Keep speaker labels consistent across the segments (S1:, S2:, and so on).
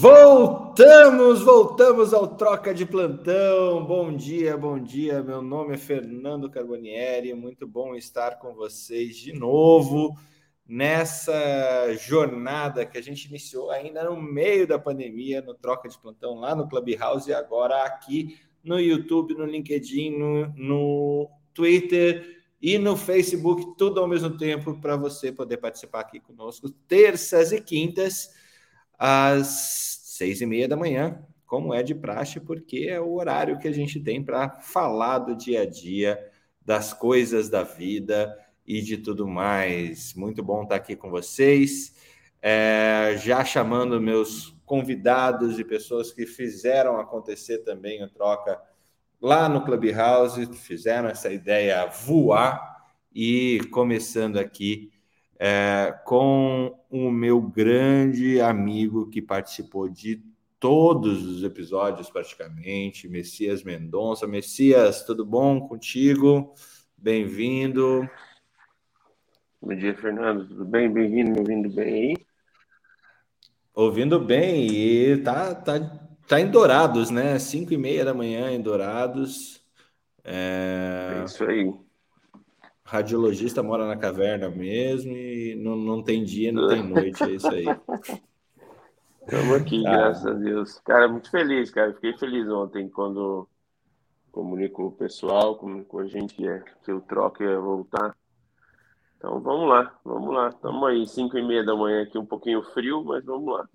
S1: Voltamos, voltamos ao Troca de Plantão. Bom dia, bom dia. Meu nome é Fernando Carbonieri. Muito bom estar com vocês de novo nessa jornada que a gente iniciou ainda no meio da pandemia, no Troca de Plantão, lá no Clubhouse e agora aqui no YouTube, no LinkedIn, no, no Twitter e no Facebook, tudo ao mesmo tempo para você poder participar aqui conosco terças e quintas às seis e meia da manhã, como é de praxe, porque é o horário que a gente tem para falar do dia a dia, das coisas da vida e de tudo mais. Muito bom estar aqui com vocês. É, já chamando meus convidados e pessoas que fizeram acontecer também a troca lá no Clubhouse, fizeram essa ideia voar e começando aqui é, com o meu grande amigo que participou de todos os episódios praticamente, Messias Mendonça. Messias, tudo bom contigo? Bem-vindo.
S2: Bom dia, Fernando. Tudo bem? Bem-vindo, me ouvindo bem aí?
S1: Ouvindo bem e tá, tá, tá em Dourados, né? Cinco e meia da manhã em Dourados.
S2: É... é isso aí.
S1: Radiologista mora na caverna mesmo e não, não tem dia, não tem noite, é isso aí.
S2: Estamos aqui, ah. graças a Deus. Cara, muito feliz, cara. Fiquei feliz ontem quando comunicou o pessoal, comunicou a gente que, é, que o troca ia voltar. Então vamos lá, vamos lá. Estamos aí, 5 e meia da manhã aqui, um pouquinho frio, mas vamos lá.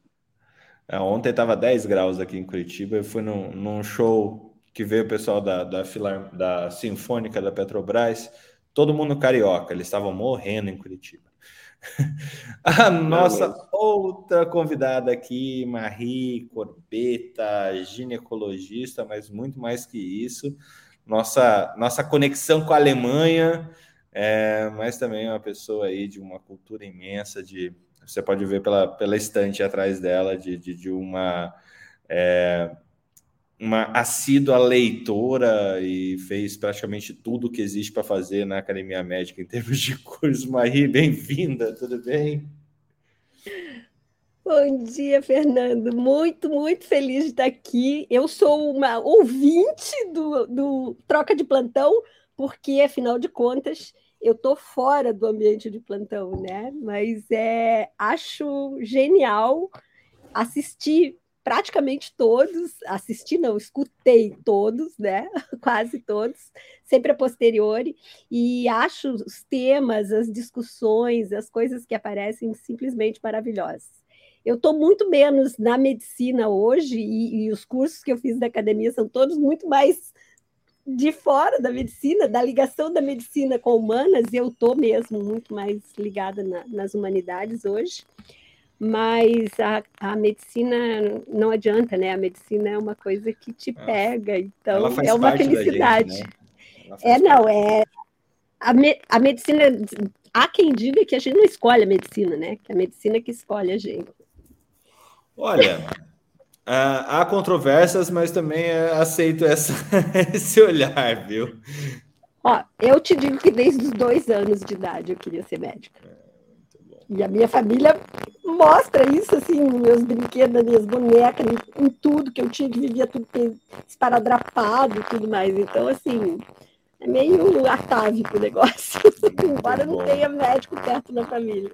S1: É, ontem estava 10 graus aqui em Curitiba. Eu fui num, num show que veio o pessoal da, da, Filar, da Sinfônica da Petrobras, todo mundo carioca, eles estavam morrendo em Curitiba. A nossa outra convidada aqui, Marie Corbeta, ginecologista, mas muito mais que isso. Nossa, nossa conexão com a Alemanha é, mas também é uma pessoa aí de uma cultura imensa, de você pode ver pela, pela estante atrás dela, de, de, de uma, é, uma assídua leitora e fez praticamente tudo que existe para fazer na Academia Médica em termos de curso. Marie, bem-vinda, tudo bem?
S3: Bom dia, Fernando. Muito, muito feliz de estar aqui. Eu sou uma ouvinte do, do Troca de Plantão, porque, afinal de contas, eu tô fora do ambiente de plantão, né? Mas é, acho genial assistir praticamente todos, assisti não, escutei todos, né? Quase todos, sempre a posteriori, e acho os temas, as discussões, as coisas que aparecem simplesmente maravilhosas. Eu estou muito menos na medicina hoje, e, e os cursos que eu fiz da academia são todos muito mais de fora da medicina, da ligação da medicina com humanas, eu estou mesmo muito mais ligada na, nas humanidades hoje, mas a, a medicina não adianta, né? A medicina é uma coisa que te é. pega, então é uma felicidade. Gente, né? É, não, é. A, me, a medicina, há quem diga que a gente não escolhe a medicina, né? Que é a medicina que escolhe a gente.
S1: Olha, há controvérsias, mas também eh, aceito essa, esse olhar, viu?
S3: Ó, eu te digo que desde os dois anos de idade eu queria ser médica. É, e a minha família mostra isso, assim, nos meus brinquedos, nas minhas bonecas, em, em tudo que eu tinha, que vivia tudo esparadrapado e tudo mais. Então, assim, é meio atávico o negócio, embora não tenha médico perto da família.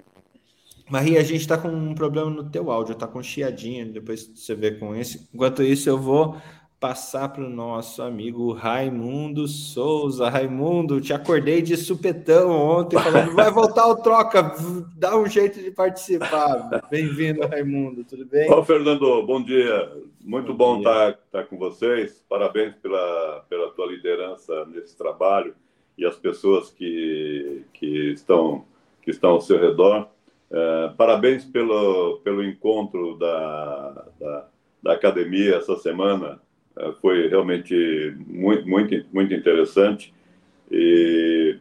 S1: Maria, a gente está com um problema no teu áudio, está com chiadinho, depois você vê com esse. Enquanto isso, eu vou passar para o nosso amigo Raimundo Souza. Raimundo, te acordei de supetão ontem, falando, vai voltar o troca, dá um jeito de participar. Bem-vindo, Raimundo, tudo bem?
S4: Ô, Fernando, bom dia. Muito bom, bom estar, estar com vocês. Parabéns pela, pela tua liderança nesse trabalho e as pessoas que, que, estão, que estão ao seu redor. É, parabéns pelo, pelo encontro da, da, da academia essa semana. É, foi realmente muito, muito, muito interessante. E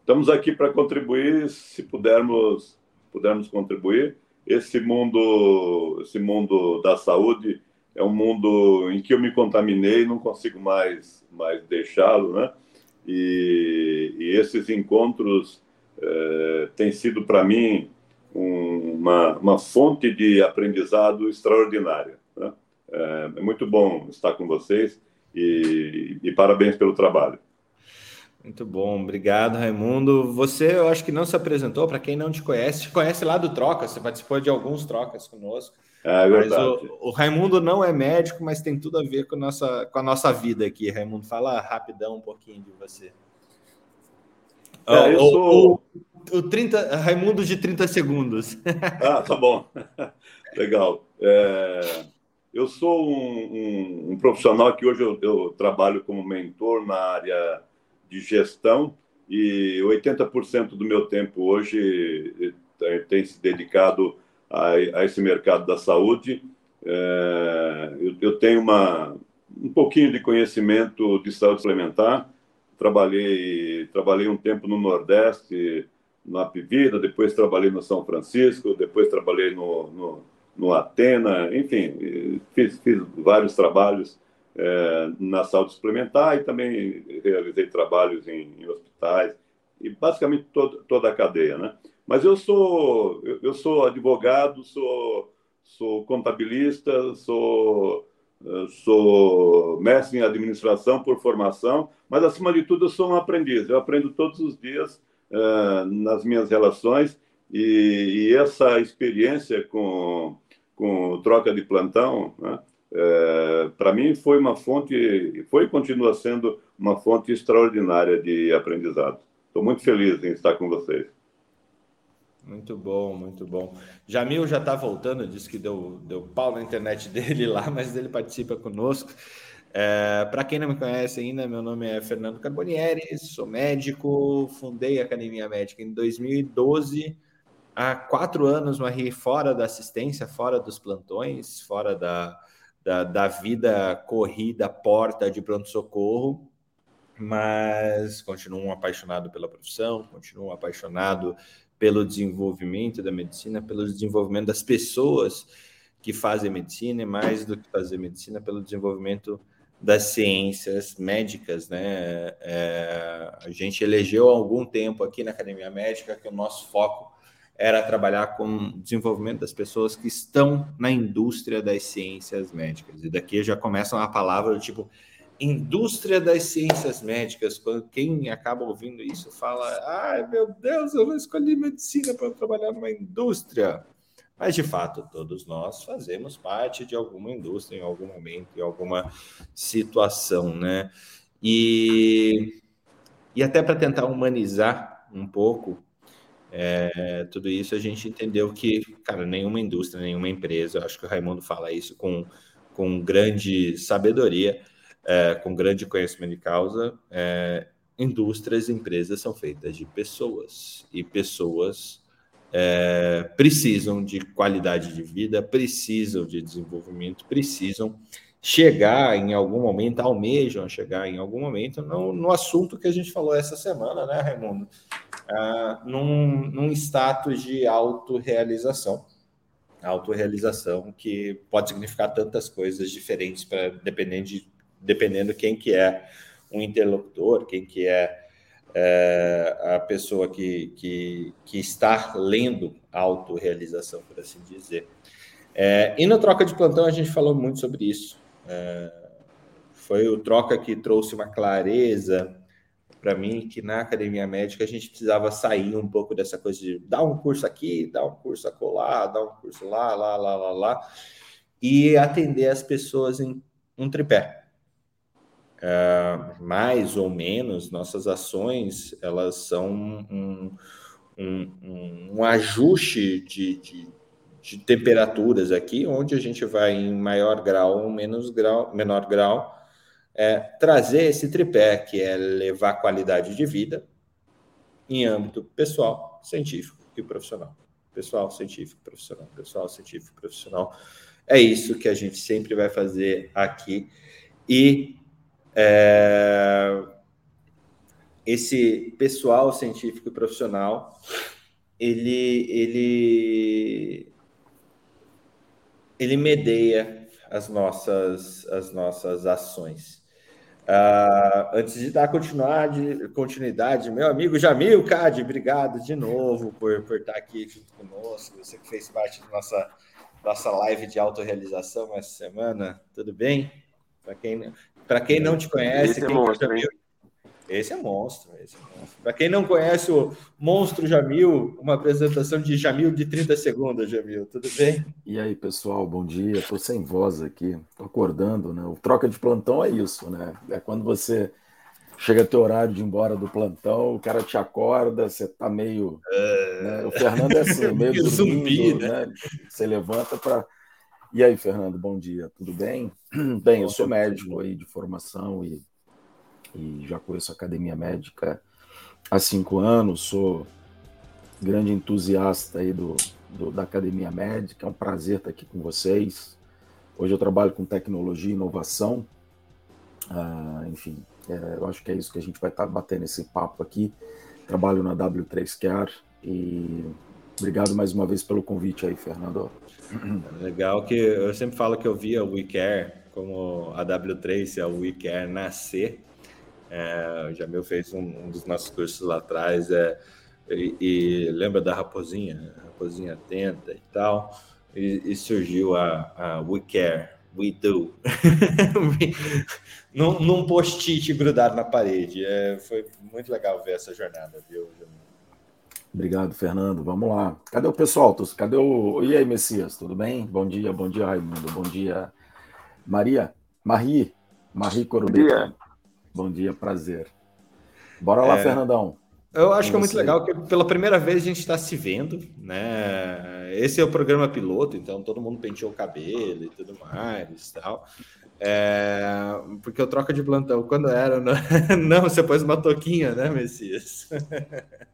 S4: estamos aqui para contribuir, se pudermos, pudermos contribuir. Esse mundo, esse mundo da saúde é um mundo em que eu me contaminei, não consigo mais, mais deixá-lo, né? E, e, esses encontros é, têm sido para mim um, uma, uma fonte de aprendizado extraordinária. É, é muito bom estar com vocês e, e parabéns pelo trabalho.
S1: Muito bom, obrigado, Raimundo. Você, eu acho que não se apresentou, para quem não te conhece, te conhece lá do Troca, você participou de alguns trocas conosco.
S4: É verdade.
S1: O, o, Raimundo não é médico, mas tem tudo a ver com a nossa, com a nossa vida aqui. Raimundo, fala rapidão um pouquinho de você.
S4: É, eu o, sou...
S1: o, o 30, Raimundo de 30 segundos.
S4: Ah, tá bom. Legal. É, eu sou um, um, um, profissional que hoje eu, eu trabalho como mentor na área de gestão e 80% do meu tempo hoje eh, tem se dedicado a, a esse mercado da saúde. É, eu, eu, tenho uma, um pouquinho de conhecimento de saúde suplementar. Trabalhei, trabalhei um tempo no Nordeste, na Apivida, depois trabalhei no São Francisco, depois trabalhei no, no, no Atena, enfim, fiz, fiz vários trabalhos é, na saúde suplementar e também realizei trabalhos em, em hospitais e basicamente todo, toda a cadeia, né? Mas eu sou eu, sou advogado, sou sou contabilista, sou sou mestre em administração por formação, mas acima de tudo eu sou um aprendiz. Eu aprendo todos os dias uh, nas minhas relações e, e, essa experiência com com troca de plantão, né, é, para mim foi uma fonte, foi e continua sendo uma fonte extraordinária de aprendizado. Estou muito feliz em estar com vocês.
S1: Muito bom, muito bom. Jamil já está voltando, disse que deu, deu pau na internet dele lá, mas ele participa conosco. É, Para quem não me conhece ainda, meu nome é Fernando Carbonieri, sou médico, fundei a Academia Médica em 2012. Há quatro anos, Marie, fora da assistência, fora dos plantões, fora da, da, da vida corrida, porta de pronto-socorro, mas continuo apaixonado pela profissão, continuo apaixonado pelo desenvolvimento da medicina, pelo desenvolvimento das pessoas que fazem medicina, e mais do que fazer medicina, pelo desenvolvimento das ciências médicas, né? É, a gente elegeu há algum tempo aqui na Academia Médica que o nosso foco era trabalhar com o desenvolvimento das pessoas que estão na indústria das ciências médicas. E daqui já começa uma palavra do tipo indústria das ciências médicas. Quando quem acaba ouvindo isso fala: ai meu Deus, eu não escolhi medicina para trabalhar numa indústria. Mas, de fato, todos nós fazemos parte de alguma indústria em algum momento, em alguma situação, né? E, e até para tentar humanizar um pouco é, tudo isso a gente entendeu que, cara, nenhuma indústria, nenhuma empresa, eu acho que o Raimundo fala isso com, com grande sabedoria, é, com grande conhecimento de causa. É, indústrias, empresas são feitas de pessoas e pessoas é, precisam de qualidade de vida, precisam de desenvolvimento, precisam chegar em algum momento, almejam chegar em algum momento no, no assunto que a gente falou essa semana, né, Raimundo? Ah, num, num status de autorrealização. Autorrealização que pode significar tantas coisas diferentes para dependendo de dependendo quem que é um interlocutor, quem que é, é a pessoa que, que, que está lendo autorrealização, por assim dizer. É, e no troca de plantão a gente falou muito sobre isso. É, foi o troca que trouxe uma clareza para mim que na academia médica a gente precisava sair um pouco dessa coisa de dar um curso aqui, dar um curso acolá, dar um curso lá, lá, lá, lá, lá, e atender as pessoas em um tripé. Uh, mais ou menos, nossas ações elas são um, um, um ajuste de, de, de, temperaturas aqui, onde a gente vai em maior grau ou menos grau, menor grau, é, trazer esse tripé, que é levar qualidade de vida em âmbito pessoal, científico e profissional. Pessoal, científico, profissional, pessoal, científico, profissional. É isso que a gente sempre vai fazer aqui. E é, esse pessoal científico e profissional, ele, ele, ele medeia as nossas, as nossas ações. Uh, antes de dar continuidade, continuidade, meu amigo Jamil Cade, obrigado de novo por, por estar aqui junto conosco. Você que fez parte da nossa, nossa live de autorrealização essa semana, tudo bem? Para quem, quem não te conhece,
S2: Esse
S1: quem
S2: é
S1: Jamil, esse é monstro. Esse é monstro. Para quem não conhece o Monstro Jamil, uma apresentação de Jamil de 30 segundos, Jamil. Tudo bem?
S5: E aí, pessoal, bom dia. Estou sem voz aqui, estou acordando, né? O troca de plantão é isso, né? É quando você chega teu horário de ir embora do plantão, o cara te acorda, você tá meio. É... Né? O Fernando é assim, meio dormindo, zumbi, né? né? Você levanta para. E aí, Fernando, bom dia, tudo bem? Bem, eu sou médico aí de formação e e já conheço a academia médica há cinco anos, sou grande entusiasta aí do, do, da academia médica, é um prazer estar aqui com vocês. Hoje eu trabalho com tecnologia e inovação, ah, enfim, é, eu acho que é isso que a gente vai estar batendo esse papo aqui. Trabalho na W3Care e obrigado mais uma vez pelo convite aí, Fernando.
S1: Legal que eu sempre falo que eu via o WeCare como a W3 e a WeCare nascer é, o Jamil fez um, um, dos nossos cursos lá atrás, é, e, e lembra da raposinha, raposinha atenta e tal, e, e surgiu a, a We Care, We Do, num, num post-it grudado na parede. É, foi muito legal ver essa jornada, viu, Jamil?
S5: Obrigado, Fernando. Vamos lá. Cadê o pessoal? Cadê o. E aí, Messias? Tudo bem? Bom dia, bom dia, Raimundo. Bom dia, Maria. Marie. Marie Corubeta. Bom dia, prazer. Bora lá, é, Fernandão.
S1: Eu acho que é muito legal que pela primeira vez a gente está se vendo, né? Esse é o programa piloto, então todo mundo penteou o cabelo e tudo mais, tal. É, porque eu troca de plantão quando era, não, não você pôs uma toquinha, né, Messias?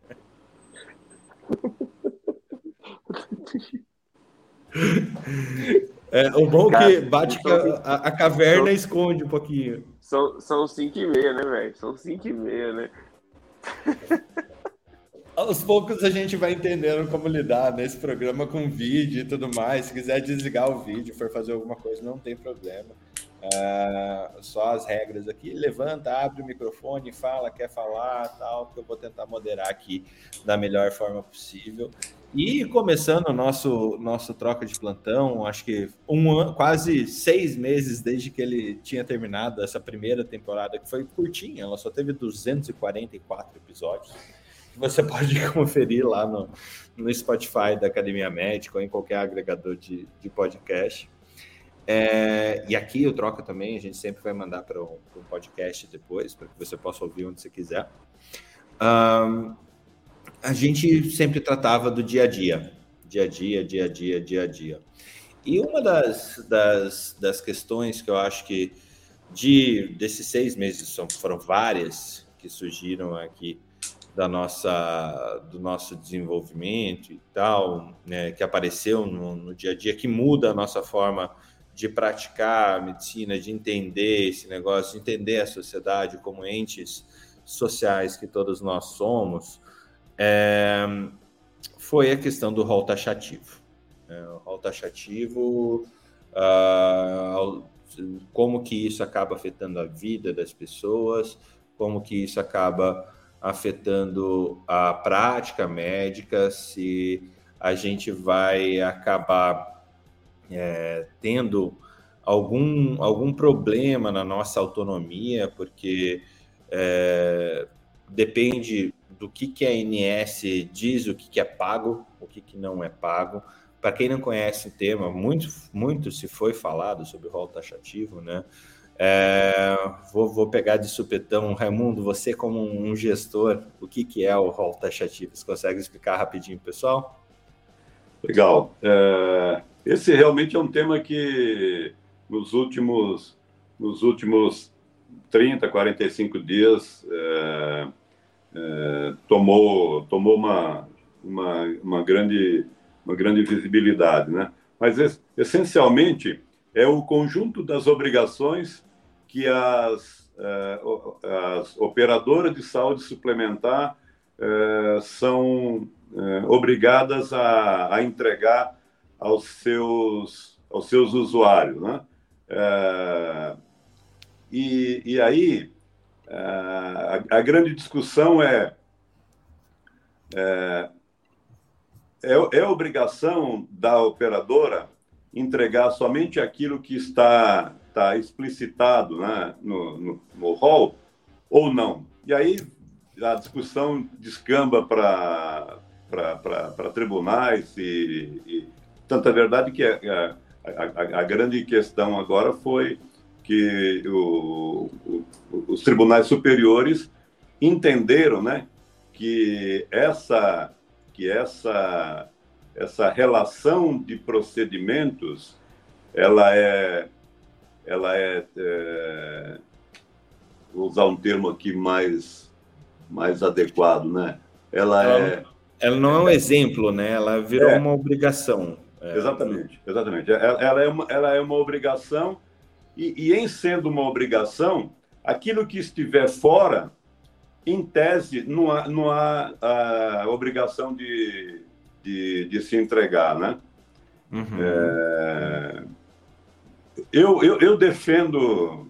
S1: É, o bom é que bate a, a, caverna esconde um pouquinho.
S2: São, são cinco e meia, né, velho? São cinco e meia, né?
S1: Aos poucos a gente vai entendendo como lidar nesse programa com vídeo e tudo mais. Se quiser desligar o vídeo, for fazer alguma coisa, não tem problema. Uh, só as regras aqui. Levanta, abre o microfone, fala, quer falar, tal, que eu vou tentar moderar aqui da melhor forma possível. E começando o nosso, nosso troca de plantão, acho que um quase seis meses desde que ele tinha terminado essa primeira temporada, que foi curtinha, ela só teve 244 episódios. Você pode conferir lá no, no Spotify da Academia Médica ou em qualquer agregador de, de podcast. É, e aqui o Troca também, a gente sempre vai mandar para um podcast depois, para que você possa ouvir onde você quiser. Um, a gente sempre tratava do dia a dia, dia a dia, dia a dia, dia a dia. E uma das, das, das questões que eu acho que de desses seis meses são, foram várias que surgiram aqui da nossa do nosso desenvolvimento e tal, né, que apareceu no, no dia a dia, que muda a nossa forma de praticar a medicina, de entender esse negócio, de entender a sociedade como entes sociais que todos nós somos é, foi a questão do rol taxativo. É, o rol taxativo, uh, como que isso acaba afetando a vida das pessoas, como que isso acaba afetando a prática médica, se a gente vai acabar é, tendo algum, algum problema na nossa autonomia, porque é, depende do que, que a ANS diz, o que, que é pago, o que, que não é pago. Para quem não conhece o tema, muito, muito se foi falado sobre o rol taxativo, né? É, vou, vou, pegar de supetão, Raimundo, você como um gestor, o que, que é o rol taxativo? Você consegue explicar rapidinho, pessoal?
S4: Legal. É, esse realmente é um tema que nos últimos, nos últimos 30, 45 dias é, é, tomou, tomou uma, uma, uma, grande, uma grande visibilidade. Né? Mas, essencialmente, é o conjunto das obrigações que as, é, as operadoras de saúde suplementar é, são é, obrigadas a, entregar aos seus, aos seus usuários. Né? E, e aí a, a, grande discussão é, é, é, é obrigação da operadora entregar somente aquilo que está, está explicitado né, no, no, no hall ou não. E aí a discussão descamba para tribunais e, e tanta verdade que a, a, a, grande questão agora foi que o, o, os tribunais superiores entenderam né, que essa, que essa, essa relação de procedimentos ela é, ela é, é vou usar um termo aqui mais, mais adequado, né?
S1: Ela, ela é. Ela não é um exemplo, né? Ela virou é, uma obrigação.
S4: É. Exatamente, exatamente. Ela, ela, é uma, ela é uma obrigação, e, e em sendo uma obrigação, aquilo que estiver fora, em tese, não há, não há a obrigação de, de, de se entregar, né? Uhum. É, eu, eu, eu defendo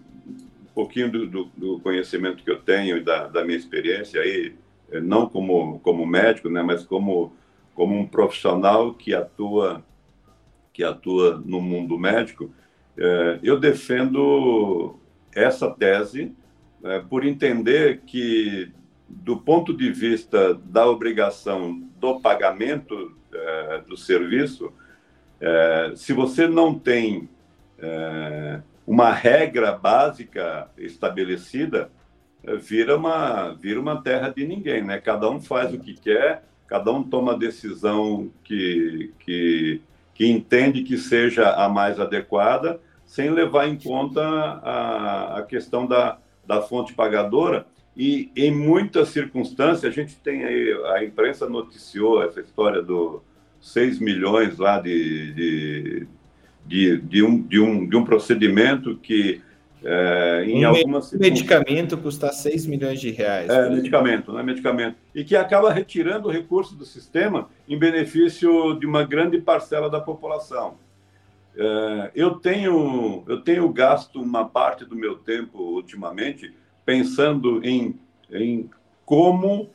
S4: pouquinho do, do, do, conhecimento que eu tenho e da, da, minha experiência aí, eh, não como, como médico, né, mas como, como um profissional que atua, que atua no mundo médico, eu defendo essa tese é, por entender que, do ponto de vista da obrigação do pagamento é, do serviço, se você não tem uma regra básica estabelecida, vira uma, vira uma terra de ninguém, né? Cada um faz o que quer, cada um toma a decisão que, que, que entende que seja a mais adequada, sem levar em conta a, a questão da, da fonte pagadora. E em muitas circunstâncias, a gente tem aí, a imprensa noticiou essa história do 6 milhões lá de, de, de, de, um, de, um, de um procedimento que
S1: é, em um algumas medicamento custa 6 milhões de reais.
S4: É, medicamento, né? Medicamento. E que acaba retirando recursos do sistema em benefício de uma grande parcela da população. É, eu, tenho, eu tenho gasto uma parte do meu tempo ultimamente pensando em, em como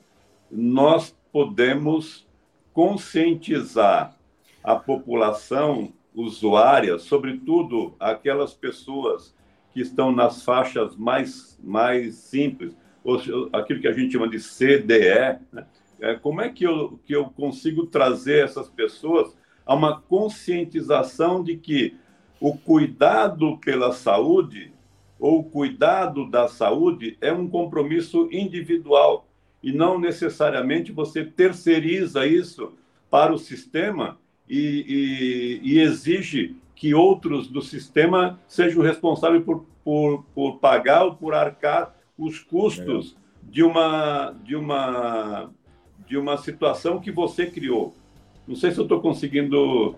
S4: nós podemos conscientizar a população usuária, sobretudo aquelas pessoas que estão nas faixas mais, mais simples, ou aquilo que a gente chama de CDE, né? é, como é que eu, que eu consigo trazer essas pessoas a uma conscientização de que o cuidado pela saúde ou o cuidado da saúde é um compromisso individual e não necessariamente você terceiriza isso para o sistema e, e, e exige que outros do sistema sejam responsáveis por, por, por pagar ou por arcar os custos de uma, de, uma, de uma situação que você criou. Não sei se eu estou conseguindo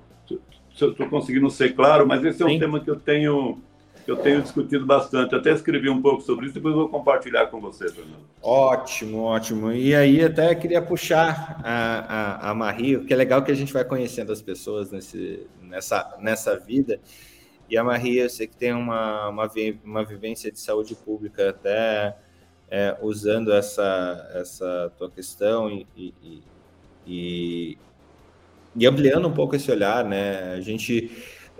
S4: se eu estou conseguindo ser claro, mas esse é um Sim. tema que eu tenho que eu tenho discutido bastante. Até escrevi um pouco sobre isso, depois vou compartilhar com você, Fernando.
S1: Ótimo, ótimo. E aí até queria puxar a, a, a Marie, que é legal que a gente vai conhecendo as pessoas nesse, nessa, nessa vida. E a Marie, eu sei que tem uma, uma, uma vivência de saúde pública até é, usando essa, essa tua questão e, e, e, e ampliando um pouco esse olhar, né? A gente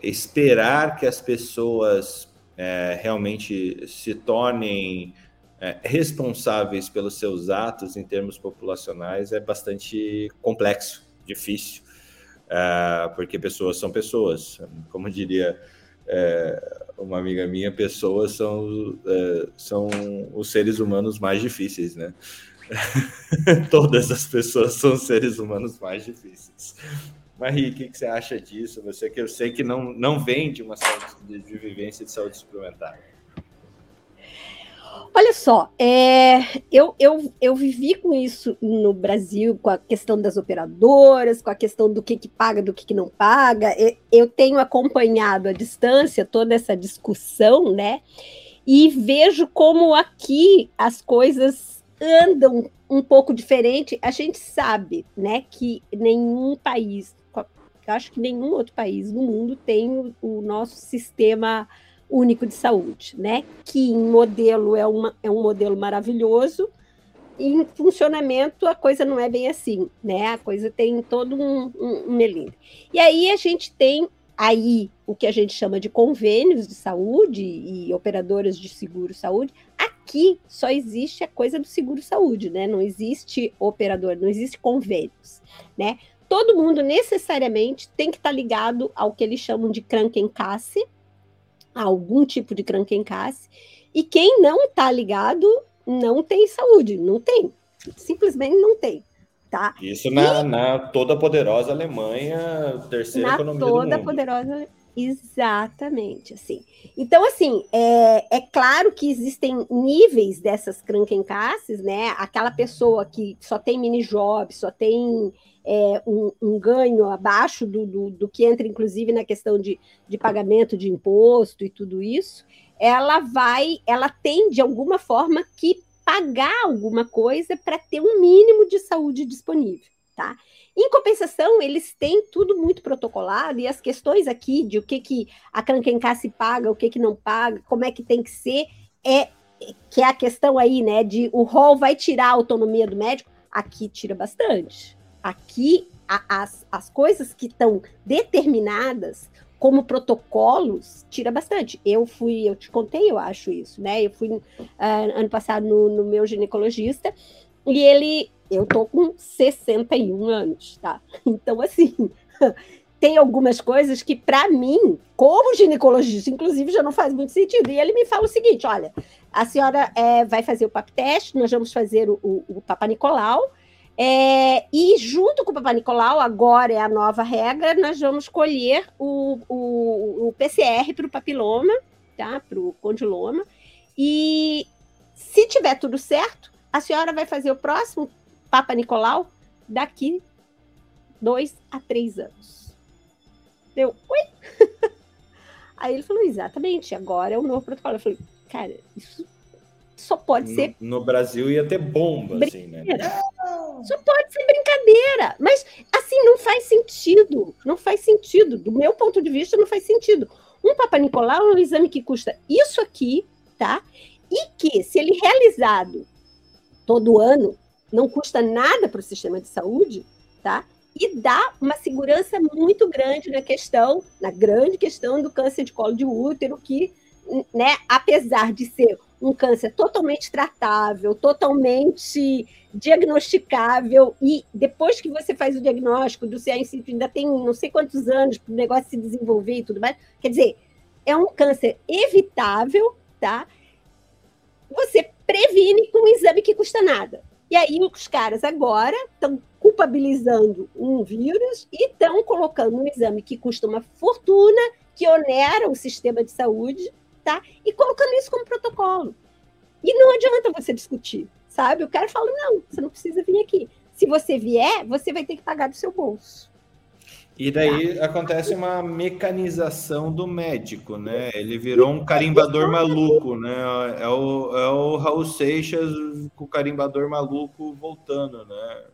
S1: esperar que as pessoas é, realmente se tornem é, responsáveis pelos seus atos em termos populacionais é bastante complexo, difícil, é, porque pessoas são pessoas. Como diria é, uma amiga minha, pessoas são, é, são os seres humanos mais difíceis, né? Todas as pessoas são seres humanos mais difíceis. Marie, o que, que, você acha disso? Você que eu sei que não, não vem de uma saúde, de, vivência de saúde suplementar.
S3: Olha só, é, eu, eu, eu vivi com isso no Brasil, com a questão das operadoras, com a questão do que, que paga, do que, que não paga. Eu tenho acompanhado à distância toda essa discussão, né? E vejo como aqui as coisas andam um pouco diferente. A gente sabe, né, que nenhum país eu acho que nenhum outro país no mundo tem o, o nosso sistema único de saúde, né? Que em modelo é, uma, é um modelo maravilhoso, em funcionamento a coisa não é bem assim, né? A coisa tem todo um, um, um melindre. E aí a gente tem aí o que a gente chama de convênios de saúde e operadoras de seguro saúde. Aqui só existe a coisa do seguro saúde, né? Não existe operador, não existe convênios, né? Todo mundo necessariamente tem que estar ligado ao que eles chamam de Krankenkasse, a algum tipo de Krankenkasse, e quem não está ligado não tem saúde, não tem, simplesmente não tem. Tá?
S1: Isso na, e, na toda poderosa Alemanha, terceira
S3: na
S1: economia
S3: toda
S1: do mundo.
S3: poderosa, exatamente, assim. Então, assim, é, é claro que existem níveis dessas Krankenkasses, né? Aquela pessoa que só tem mini job, só tem é, um, um, ganho abaixo do, do, do, que entra, inclusive, na questão de, de pagamento de imposto e tudo isso, ela vai, ela tem de alguma forma que pagar alguma coisa para ter um mínimo de saúde disponível, tá? Em compensação, eles têm tudo muito protocolado e as questões aqui de o que, que a Krankenkasse paga, o que, que não paga, como é que tem que ser, é que é a questão aí, né, de o rol vai tirar a autonomia do médico, aqui tira bastante. Aqui, a, as, as coisas que estão determinadas como protocolos, tira bastante. Eu fui, eu te contei, eu acho isso, né? Eu fui uh, ano passado no, no, meu ginecologista e ele, eu tô com 61 anos, tá? Então, assim, tem algumas coisas que, para mim, como ginecologista, inclusive, já não faz muito sentido. E ele me fala o seguinte: olha, a senhora é, vai fazer o PAP teste, nós vamos fazer o, o, o Papa Nicolau é, e junto com o Papa Nicolau, agora é a nova regra, nós vamos colher o, o, o PCR para o papiloma, tá? para o condiloma. E se tiver tudo certo, a senhora vai fazer o próximo Papa Nicolau daqui dois a três anos. Deu, oi? Aí ele falou, exatamente, agora é o novo protocolo. Eu falei, cara, isso só pode
S1: no,
S3: ser.
S1: No Brasil ia ter bomba, assim, né?
S3: Só pode ser brincadeira. Mas, assim, não faz sentido. Não faz sentido. Do meu ponto de vista, não faz sentido. Um Papa Nicolau é um exame que custa isso aqui, tá? E que, se ele realizado todo ano, não custa nada para o sistema de saúde, tá? E dá uma segurança muito grande na questão, na grande questão do câncer de colo de útero, que, né, apesar de ser um câncer totalmente tratável, totalmente diagnosticável, e depois que você faz o diagnóstico do CA ainda tem não sei quantos anos para o negócio se desenvolver e tudo mais. Quer dizer, é um câncer evitável, tá? Você previne com um exame que custa nada. E aí os caras agora estão culpabilizando um vírus e estão colocando um exame que custa uma fortuna, que onera o sistema de saúde, tá? E colocando isso como protocolo. E não adianta você discutir, sabe? O cara fala: não, você não precisa vir aqui. Se você vier, você vai ter que pagar do seu bolso.
S1: E daí acontece uma mecanização do médico, né? Ele virou um carimbador maluco, né? É o, é o Raul Seixas com o carimbador maluco voltando, né?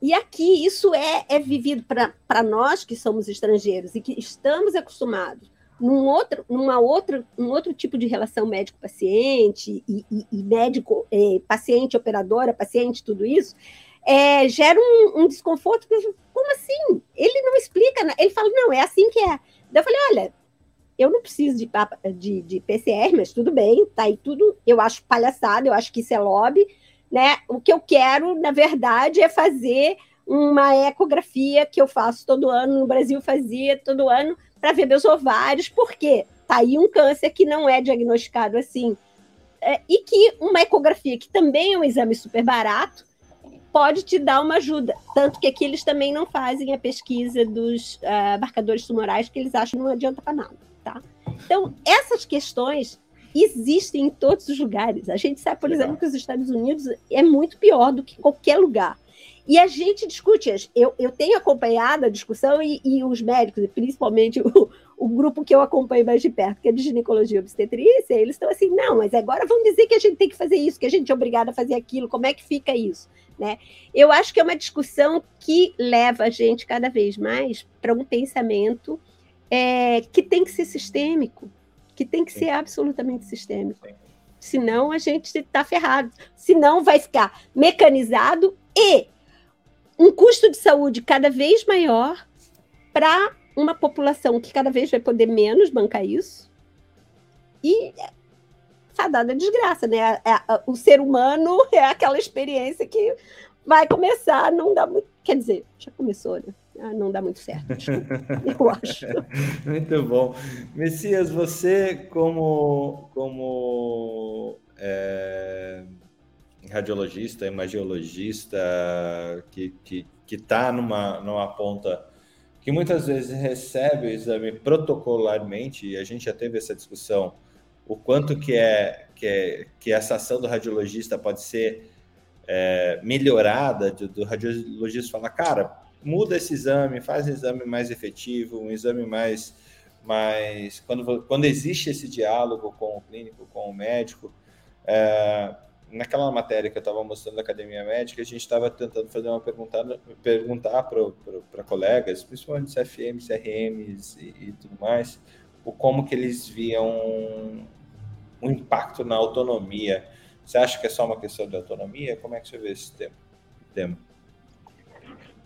S3: E aqui isso é, é vivido para nós que somos estrangeiros e que estamos acostumados num outro, numa outra, um outro tipo de relação médico-paciente e, e, e médico, é, paciente, operadora, paciente, tudo isso, é, gera um, um desconforto. Como assim? Ele não explica, ele fala, não, é assim que é. Daí eu falei, olha, eu não preciso de, de, de PCR, mas tudo bem, tá aí tudo, eu acho palhaçada, eu acho que isso é lobby, né? O que eu quero, na verdade, é fazer uma ecografia que eu faço todo ano, no Brasil fazia todo ano, para ver meus ovários, porque tá aí um câncer que não é diagnosticado assim. É, e que uma ecografia, que também é um exame super barato, pode te dar uma ajuda. Tanto que aqui eles também não fazem a pesquisa dos uh, marcadores tumorais, que eles acham que não adianta para nada. Tá? Então, essas questões existem em todos os lugares. A gente sabe, por Legal. exemplo, que os Estados Unidos é muito pior do que qualquer lugar. E a gente discute, eu, eu tenho acompanhado a discussão e, e os médicos, principalmente o, o, grupo que eu acompanho mais de perto, que é de ginecologia e obstetrícia, eles estão assim, não, mas agora vão dizer que a gente tem que fazer isso, que a gente é obrigado a fazer aquilo, como é que fica isso? Né? Eu acho que é uma discussão que leva a gente cada vez mais para um pensamento é, que tem que ser sistêmico, que tem que ser absolutamente sistêmico. Senão a gente está ferrado. Senão vai ficar mecanizado e um custo de saúde cada vez maior para uma população que cada vez vai poder menos bancar isso. E fadada desgraça, né? É, é, o ser humano é aquela experiência que vai começar, não dá muito. Quer dizer, já começou, né? Ah, não dá muito certo, desculpa, eu acho.
S1: muito bom. Messias, você, como, como é, radiologista, imagiologista, que está que, que tá numa, numa ponta que muitas vezes recebe o exame protocolarmente, e a gente já teve essa discussão, o quanto que é que, é, que essa ação do radiologista pode ser é, melhorada, do, do radiologista falar, cara, muda esse exame, faz um exame mais efetivo, um exame mais, mais quando, quando existe esse diálogo com o clínico, com o médico, é, naquela matéria que eu estava mostrando da academia médica, a gente estava tentando fazer uma pergunta, perguntar para colegas, principalmente CFMs, CRMs e, e, tudo mais, o como que eles viam um, um impacto na autonomia. Você acha que é só uma questão de autonomia? Como é que você vê esse tema?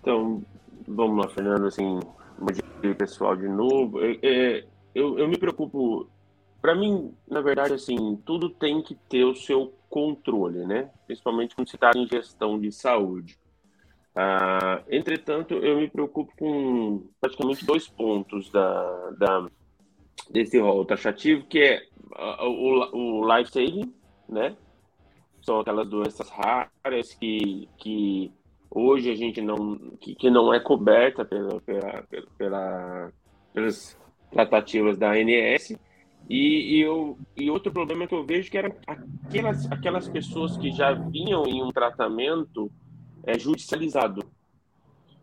S2: Então, vamos lá, Fernando, assim, dia pessoal de novo. É, é, eu, eu me preocupo para mim, na verdade, assim, tudo tem que ter o seu controle, né? Principalmente quando se está em gestão de saúde. Ah, entretanto, eu me preocupo com praticamente dois pontos da, da desse rol taxativo, que é o, o life saving, né? São aquelas doenças raras que, que hoje a gente não que, que não é coberta pela, pela, pela, pelas tratativas da ANS e, e, eu, e outro problema que eu vejo que eram aquelas, aquelas pessoas que já vinham em um tratamento é, judicializado.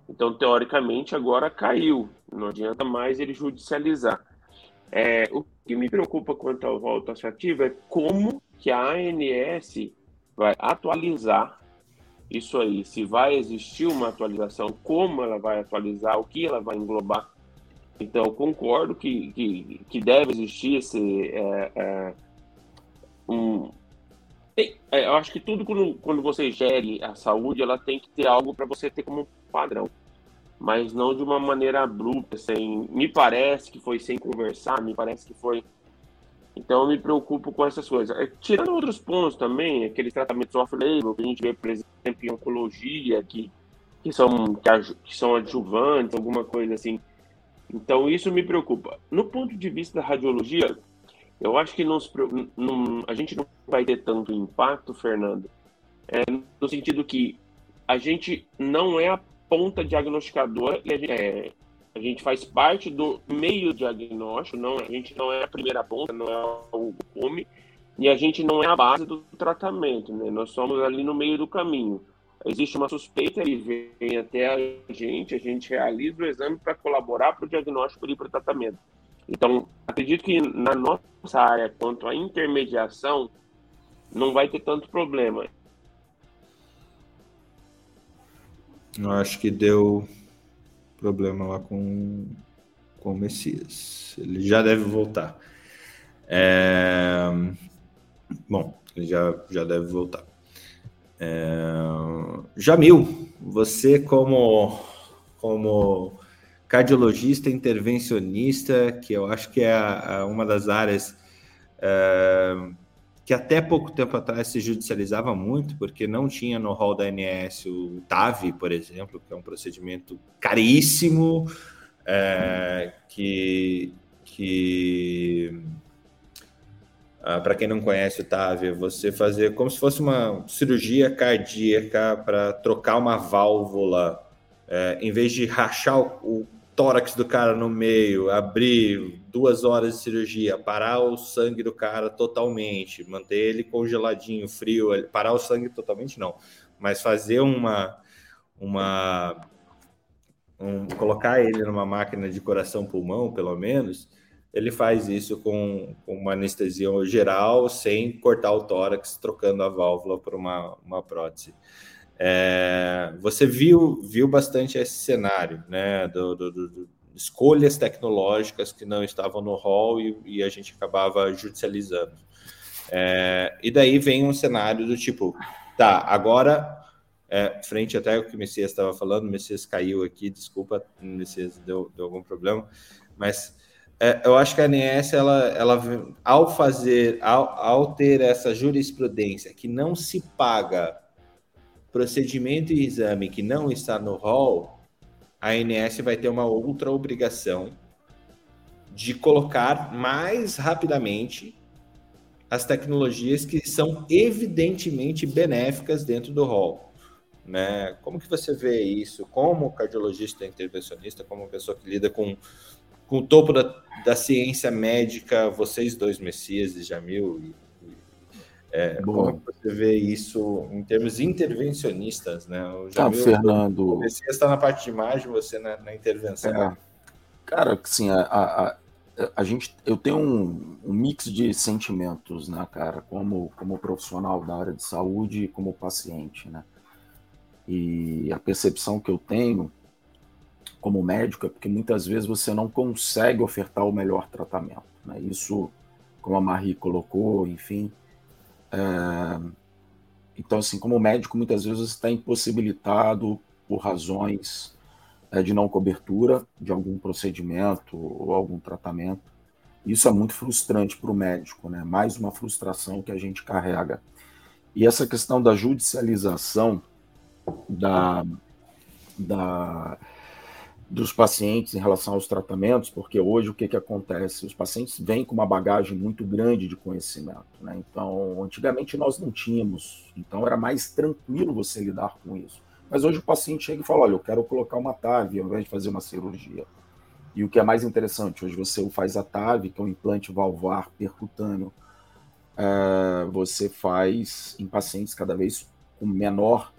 S2: Então, teoricamente, agora caiu. Não adianta mais ele judicializar. É, o que me preocupa quanto ao voto associativo é como que a ANS vai atualizar isso aí. Se vai existir uma atualização, como ela vai atualizar, o que ela vai englobar então, concordo que, que, que deve existir esse. É, é, um, tem, é, eu acho que tudo quando, quando você gere a saúde, ela tem que ter algo para você ter como padrão. Mas não de uma maneira abrupta, sem. Me parece que foi sem conversar, me parece que foi. Então, eu me preocupo com essas coisas. É, tirando outros pontos também, aqueles tratamentos off-label que a gente vê, por exemplo, em oncologia, que, que, são, que, que são adjuvantes, alguma coisa assim então, isso me preocupa. No ponto de vista da radiologia, eu acho que não, não, a gente não vai ter tanto impacto, Fernando, é, no sentido que a gente não é a ponta diagnosticadora a gente, é, a gente faz parte do meio diagnóstico, não, a gente não é a primeira ponta, não é o cume, e a gente não é a base do tratamento, né? Nós somos ali no meio do caminho existe uma suspeita, ele vem até a gente, a gente realiza o exame para colaborar para o diagnóstico e para o tratamento. Então, acredito que na nossa área, quanto à intermediação, não vai ter tanto problema.
S1: Eu acho que deu problema lá com, com o Messias. Ele já deve voltar. É... Bom, ele já, já deve voltar. É... Jamil, você como, como cardiologista intervencionista, que eu acho que é a, a uma das áreas é, que até pouco tempo atrás se judicializava muito, porque não tinha no rol da ANS o TAV, por exemplo, que é um procedimento caríssimo, é, que, que ah, para quem não conhece o TAV, você fazer como se fosse uma cirurgia cardíaca para trocar uma válvula, é, em vez de rachar o, o, tórax do cara no meio, abrir duas horas de cirurgia, parar o sangue do cara totalmente, manter ele congeladinho, frio, parar o sangue totalmente não, mas fazer uma uma um, colocar ele numa máquina de coração-pulmão, pelo menos, ele faz isso com, com, uma anestesia geral, sem cortar o tórax, trocando a válvula por uma, uma prótese. É, você viu, viu bastante esse cenário, né, do, do, do, escolhas tecnológicas que não estavam no rol e, e a gente acabava judicializando. É, e daí vem um cenário do tipo, tá, agora, é, frente até o que o Messias estava falando, o Messias caiu aqui, desculpa, o Messias deu, deu algum problema, mas é, eu acho que a ANS, ela, ela ao fazer, ao, ao ter essa jurisprudência que não se paga procedimento e exame que não está no rol, a ANS vai ter uma outra obrigação de colocar mais rapidamente as tecnologias que são evidentemente benéficas dentro do rol. Né? Como que você vê isso? Como cardiologista intervencionista, como pessoa que lida com com o topo da, da ciência médica, vocês dois, Messias e Jamil, e, é, como você vê isso em termos intervencionistas, né?
S5: O ah, Jamil, ah, Fernando...
S1: O Messias está na parte de imagem, você na, na intervenção. É,
S5: cara, assim, a, a, a, gente, eu tenho um, um, mix de sentimentos, né, cara, como, como profissional da área de saúde e como paciente, né? E a percepção que eu tenho como médico é porque muitas vezes você não consegue ofertar o melhor tratamento. Né? Isso, como a Marie colocou, enfim. É... Então, assim, como médico, muitas vezes você está impossibilitado por razões é, de não cobertura de algum procedimento ou algum tratamento. Isso é muito frustrante para o médico, né? Mais uma frustração que a gente carrega. E essa questão da judicialização da, da dos pacientes em relação aos tratamentos, porque hoje o que, que acontece? Os pacientes vêm com uma bagagem muito grande de conhecimento. Né? Então, antigamente nós não tínhamos, então era mais tranquilo você lidar com isso. Mas hoje o paciente chega e fala: olha, eu quero colocar uma TAV ao invés de fazer uma cirurgia. E o que é mais interessante, hoje você faz a TAV, que é um implante valvar percutâneo, é, você faz em pacientes cada vez com menor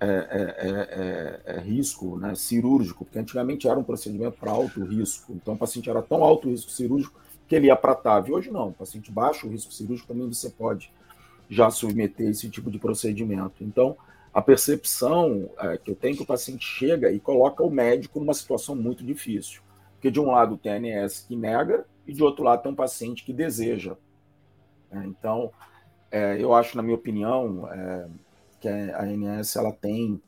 S5: é é, é, é, é, risco né, cirúrgico, porque antigamente era um procedimento para alto risco. Então o paciente era tão alto risco cirúrgico que ele ia para TAV. Hoje não, paciente baixo risco cirúrgico também você pode já submeter esse tipo de procedimento. Então, a percepção é, que eu tenho que o paciente chega e coloca o médico numa situação muito difícil. Porque de um lado tem a ANS que nega e de outro lado tem um paciente que deseja. Então, eu acho, na minha opinião, que a ANS ela tem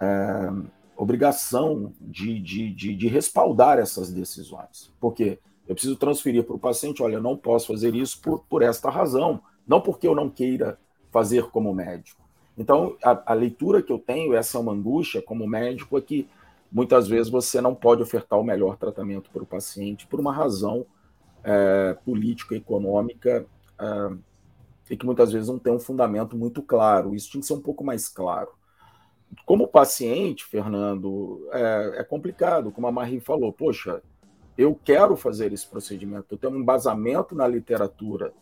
S5: é, obrigação de, de, de, de, respaldar essas decisões. Porque eu preciso transferir para o paciente, olha, eu não posso fazer isso por, por esta razão, não porque eu não queira fazer como médico. Então, a, a leitura que eu tenho, essa é uma angústia como médico, é que muitas vezes você não pode ofertar o melhor tratamento para o paciente por uma razão é, econômica, é, e que muitas vezes não tem um fundamento muito claro. Isso tinha que ser um pouco mais claro. Como paciente, Fernando, é, é complicado, como a Marie falou, poxa, eu quero fazer esse procedimento, eu tenho um embasamento na literatura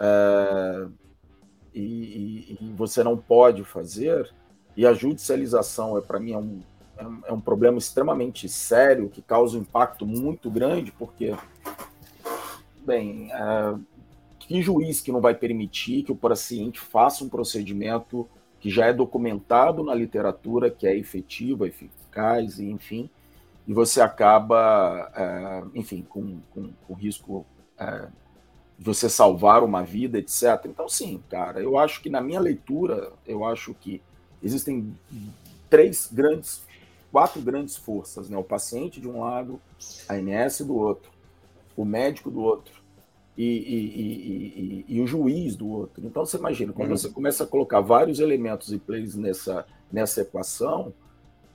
S5: é, e, e, você não pode fazer, e a judicialização, é para mim, é um, é um problema extremamente sério, que causa um impacto muito grande, porque, bem, é, que juiz que não vai permitir que o paciente faça um procedimento que já é documentado na literatura, que é efetivo, eficaz, enfim, e você acaba, é, enfim, com, com, com risco é, de você salvar uma vida, etc. Então, sim, cara, eu acho que na minha leitura, eu acho que existem três grandes, quatro grandes forças, né? O paciente de um lado, a ANS do outro, o médico do outro e, e, e, e, o juiz do outro. Então você imagina, quando uhum. você começa a colocar vários elementos e plays nessa, nessa equação,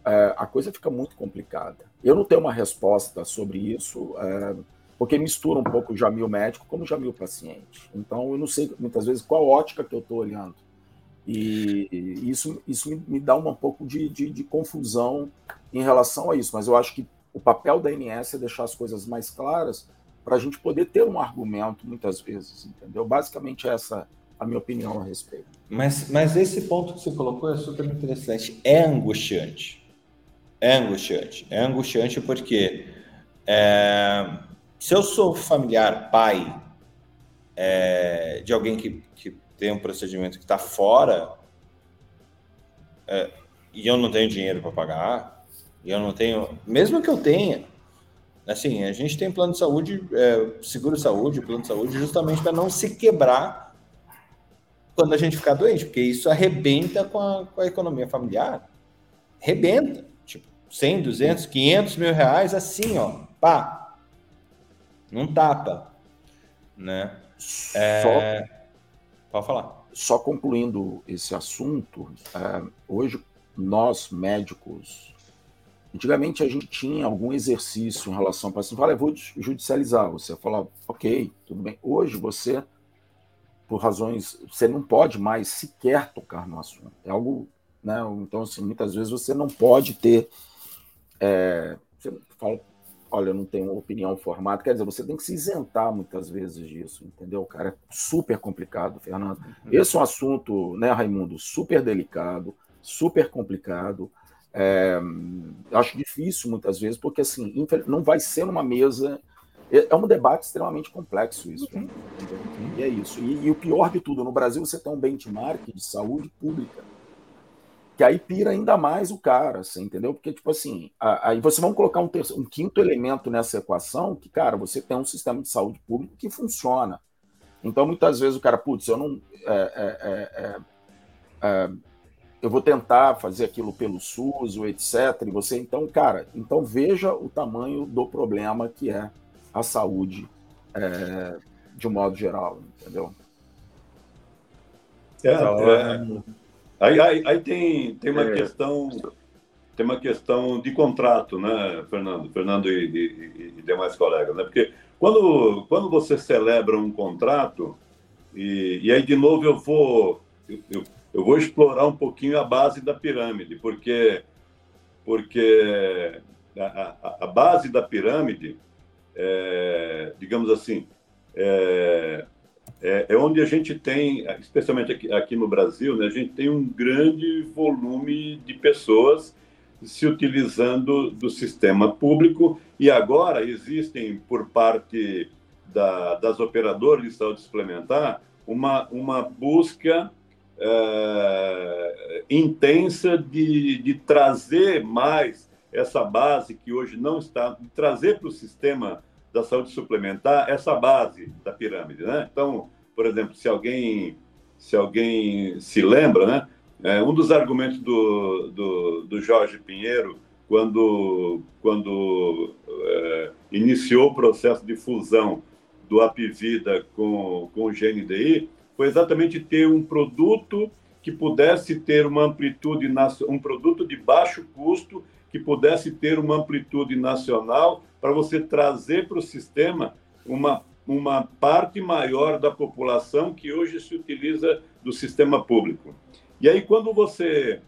S5: é, a coisa fica muito complicada. Eu não tenho uma resposta sobre isso, é, porque mistura um pouco o Jamil médico como o Jamil paciente. Então eu não sei muitas vezes qual ótica que eu estou olhando. E, isso, isso me, me dá um pouco de, de, de confusão em relação a isso, mas eu acho que o papel da INS é deixar as coisas mais claras para a gente poder ter um argumento muitas vezes, entendeu? Basicamente essa a minha opinião a respeito.
S1: Mas, mas esse ponto que você colocou é super interessante. É angustiante. É angustiante. É angustiante porque é, se eu sou familiar, pai é, de alguém que, que tem um procedimento que está fora é, e eu não tenho dinheiro para pagar, e eu não tenho, mesmo que eu tenha, Assim, a gente tem plano de saúde, é, seguro de saúde, plano de saúde, justamente para não se quebrar quando a gente ficar doente, porque isso arrebenta com a, com a economia familiar. Rebenta. Tipo, 100, 200, 500 mil reais, assim, ó, pá. Não tapa. Né? É... Só... Pode falar.
S5: Só concluindo esse assunto, é, hoje nós, médicos, antigamente a gente tinha algum exercício em relação ao paciente, fala, eu vou judicializar, você fala, ok, tudo bem. Hoje você por razões, você não pode mais sequer tocar no assunto. É algo, né? Então, assim, muitas vezes você não pode ter. É, você fala, olha, eu não tenho opinião formada. Quer dizer, você tem que se isentar muitas vezes disso, entendeu, cara? É super complicado, Fernando. Uhum. Esse é um assunto, né, Raimundo, super delicado, super complicado. É, acho difícil muitas vezes, porque assim, não vai ser uma mesa é, é um debate extremamente complexo isso. Uhum. E é isso. E, e, o pior de tudo, no Brasil você tem um benchmark de saúde pública. Que aí pira ainda mais o cara, assim, entendeu? Porque, tipo assim, aí você vai colocar um, terceiro, um quinto elemento nessa equação, que, cara, você tem um sistema de saúde público que funciona. Então, muitas vezes o cara, putz, eu não. É, é, é, é eu vou tentar fazer aquilo pelo SUS, etc. E você, então, cara, então veja o tamanho do problema que é a saúde é, de um modo geral, entendeu?
S4: É, é, aí, aí, aí, tem, tem uma é. questão tem uma questão de contrato, né, Fernando, Fernando e, e, e, demais colegas, né? Porque quando, quando você celebra um contrato e, e aí de novo eu vou eu, eu vou explorar um pouquinho a base da pirâmide, porque porque a, a, a base da pirâmide é, digamos assim, é, é, é, onde a gente tem, especialmente aqui, aqui, no Brasil, né, a gente tem um grande volume de pessoas se utilizando do sistema público. E agora existem, por parte da, das operadoras de saúde suplementar, uma, uma busca é, intensa de, de trazer mais essa base que hoje não está, de trazer para o sistema da saúde suplementar essa base da pirâmide, né? Então, por exemplo, se alguém se alguém se lembra, né? É, um dos argumentos do, do, do, Jorge Pinheiro quando quando é, iniciou o processo de fusão do Apivida com, com o GNDI foi exatamente ter um produto que pudesse ter uma amplitude um produto de baixo custo que pudesse ter uma amplitude nacional para você trazer para o sistema uma, uma parte maior da população que hoje se utiliza do sistema público. E aí, quando você,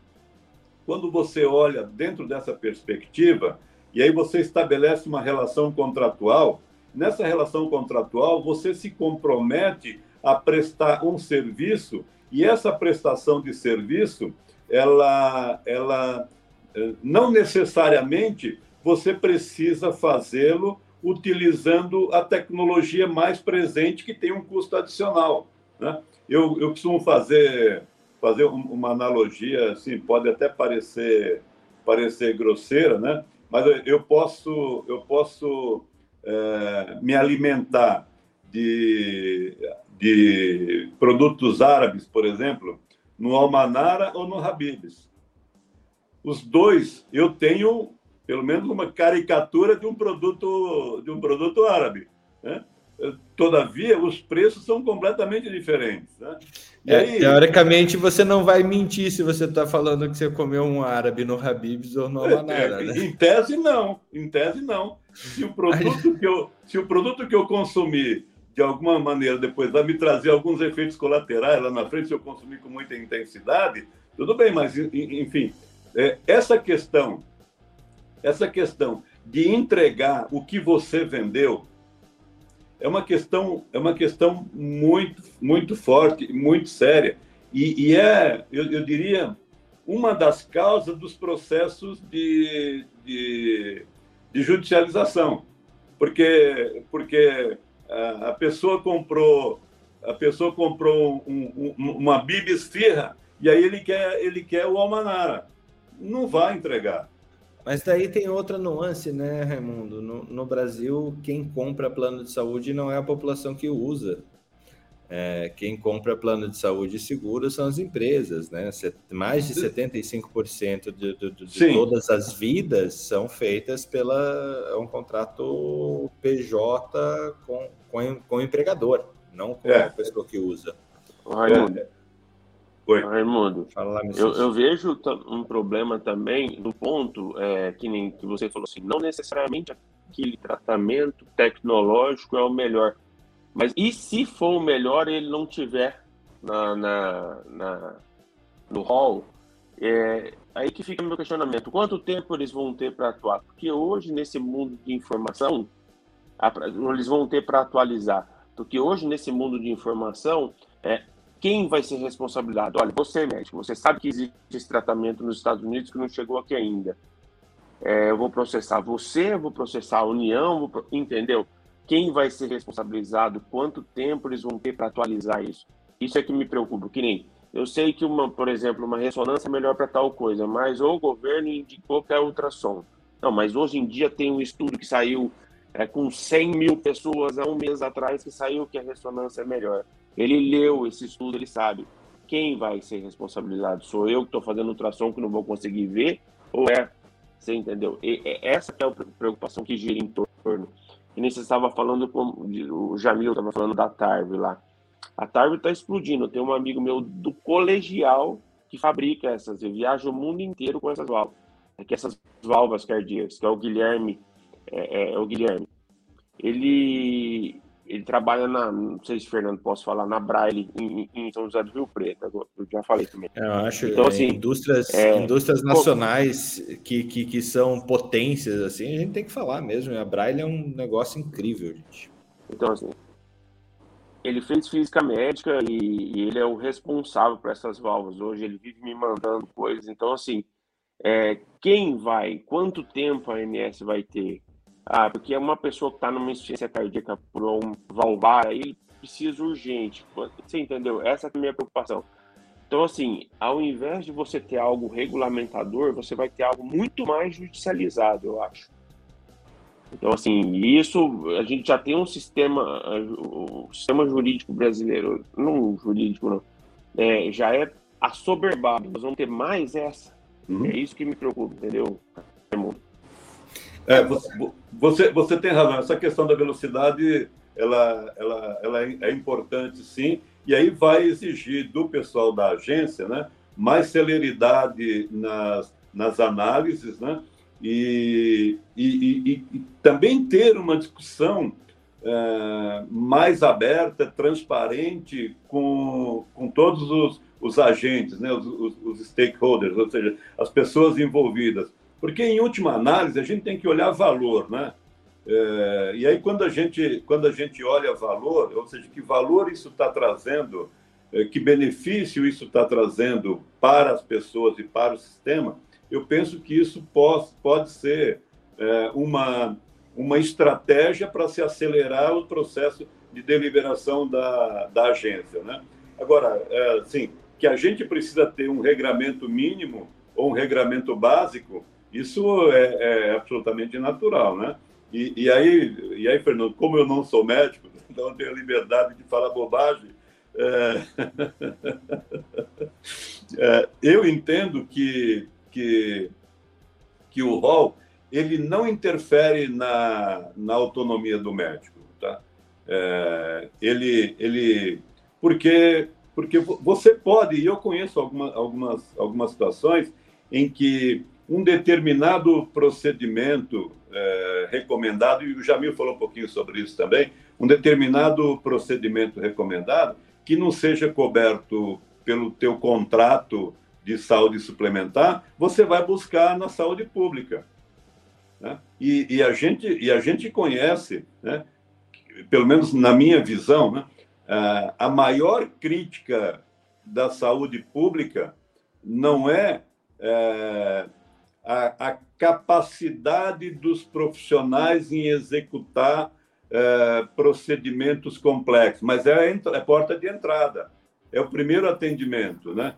S4: quando você olha dentro dessa perspectiva, e aí você estabelece uma relação contratual, nessa relação contratual você se compromete a prestar um serviço e essa prestação de serviço ela ela eh, não necessariamente você precisa fazê-lo utilizando a tecnologia mais presente que tem um custo adicional. Né? Eu, eu costumo fazer, fazer uma analogia, assim, pode até parecer, parecer grosseira, né? mas eu posso, eu posso é, me alimentar de, de produtos árabes, por exemplo, no Almanara ou no Habibs. Os dois eu tenho pelo menos uma caricatura de um produto de um produto árabe. Né? Todavia, os preços são completamente diferentes. Né?
S1: É, aí... Teoricamente, você não vai mentir se você está falando que você comeu um árabe no Habib's ou no Amanara.
S4: É, né? Em tese, não. Em tese, não. Se o produto, que, eu, se o produto que eu consumir, de alguma maneira, depois vai me trazer alguns efeitos colaterais lá na frente, se eu consumir com muita intensidade, tudo bem, mas, enfim, é, essa questão essa questão de entregar o que você vendeu é uma questão é uma questão muito muito forte muito séria. E, e é eu, eu, diria uma das causas dos processos de, de, de judicialização. Porque porque a, pessoa comprou a pessoa comprou um, um, uma bibis firra e aí ele quer ele quer o almanara não vai entregar
S1: Mas daí tem outra nuance, né, Raimundo? No, no, Brasil, quem compra plano de saúde não é a população que usa. É, quem compra plano de saúde seguro são as empresas, né? Mais de 75% de, de, de todas as vidas são feitas pela é um contrato PJ com, com, com o empregador, não com é. a pessoa que usa.
S2: Raimundo, é. Oi. Raimundo, Fala eu, eu, vejo um problema também no ponto é, que nem que você falou assim, não necessariamente aquele tratamento tecnológico é o melhor, mas e se for o melhor ele não tiver na, na, na no hall? É, aí que fica meu questionamento. Quanto tempo eles vão ter para atuar? Porque hoje, nesse mundo de informação, eles vão ter para atualizar. Porque hoje, nesse mundo de informação, é, quem vai ser responsabilizado? Olha, você é médico, você sabe que existe esse tratamento nos Estados Unidos que não chegou aqui ainda. É, eu vou processar você, vou processar a União, vou, entendeu? Quem vai ser responsabilizado? Quanto tempo eles vão ter para atualizar isso? Isso é que me preocupa. Que nem eu sei que uma, por exemplo, uma ressonância é melhor para tal coisa, mas o governo indicou que é ultrassom. Não, mas hoje em dia tem um estudo que saiu é, com 100 mil pessoas há um mês atrás que saiu que a ressonância é melhor. Ele leu esse estudo, ele sabe quem vai ser responsabilizado. Sou eu que estou fazendo ultrassom que não vou conseguir ver? Ou é? Você entendeu? E, essa é a preocupação que gira em torno. E estava falando, com, o Jamil estava falando da Tarve lá. A Tarve está explodindo. Tem um amigo meu do colegial que fabrica essas. Eu viajo o mundo inteiro com essas válvulas. É que essas válvulas cardíacas, que é o Guilherme, é, é, é o Guilherme. Ele, ele trabalha na, não sei se Fernando posso falar, na Braille, em, em São José do Rio Preto, eu já falei também.
S1: Eu acho, então, assim, indústrias, é, indústrias nacionais que, que, que são potências, assim, a gente tem que falar mesmo, a Braille é um negócio incrível, gente.
S2: Então, assim, ele fez física médica e, e ele é o responsável por essas válvulas, hoje ele vive me mandando coisas, então, assim, é, quem vai, quanto tempo a ANS vai ter, ah, porque é uma pessoa que está numa insuficiência cardíaca por um valvar, aí precisa urgente. Você entendeu? Essa é a minha preocupação. Então, assim, ao invés de você ter algo regulamentador, você vai ter algo muito mais judicializado, eu acho. Então, assim, isso a gente já tem um sistema, o sistema jurídico brasileiro, não jurídico, não, é, já é assoberbado. Nós vamos ter mais essa. Uhum. É isso que me preocupa, entendeu,
S4: é, você, você tem razão. Essa questão da velocidade ela, ela, ela é, é importante, sim, e aí vai exigir do pessoal da agência né, mais celeridade nas, nas análises, né, e, e, e, e também ter uma discussão é, mais aberta, transparente com, com todos os, os agentes, né, os, os, os stakeholders, ou seja, as pessoas envolvidas porque, em última análise, a gente tem que olhar valor, né? É, e aí, quando a, gente, quando a gente olha valor, ou seja, que valor isso está trazendo, é, que benefício isso está trazendo para as pessoas e para o sistema, eu penso que isso pode, pode ser é, uma, uma estratégia para se acelerar o processo de deliberação da, da agência. Né? Agora, é, sim, que a gente precisa ter um regramento mínimo ou um regramento básico, isso é, é absolutamente natural, né? E, e, aí, e aí, Fernando, como eu não sou médico, então tenho a liberdade de falar bobagem, é... é, eu entendo que, que, que o rol ele não interfere na, na autonomia do médico, tá? É, ele, ele, porque, porque você pode, e eu conheço alguma, algumas, algumas situações em que um determinado procedimento é, recomendado, e o Jamil falou um pouquinho sobre isso também, um determinado procedimento recomendado que não seja coberto pelo teu contrato de saúde suplementar, você vai buscar na saúde pública. Né? E, e, a gente, e a gente conhece, né, pelo menos na minha visão, né, a maior crítica da saúde pública não é, é a, a capacidade dos profissionais em executar é, procedimentos complexos, mas é a, é a porta de entrada, é o primeiro atendimento, né?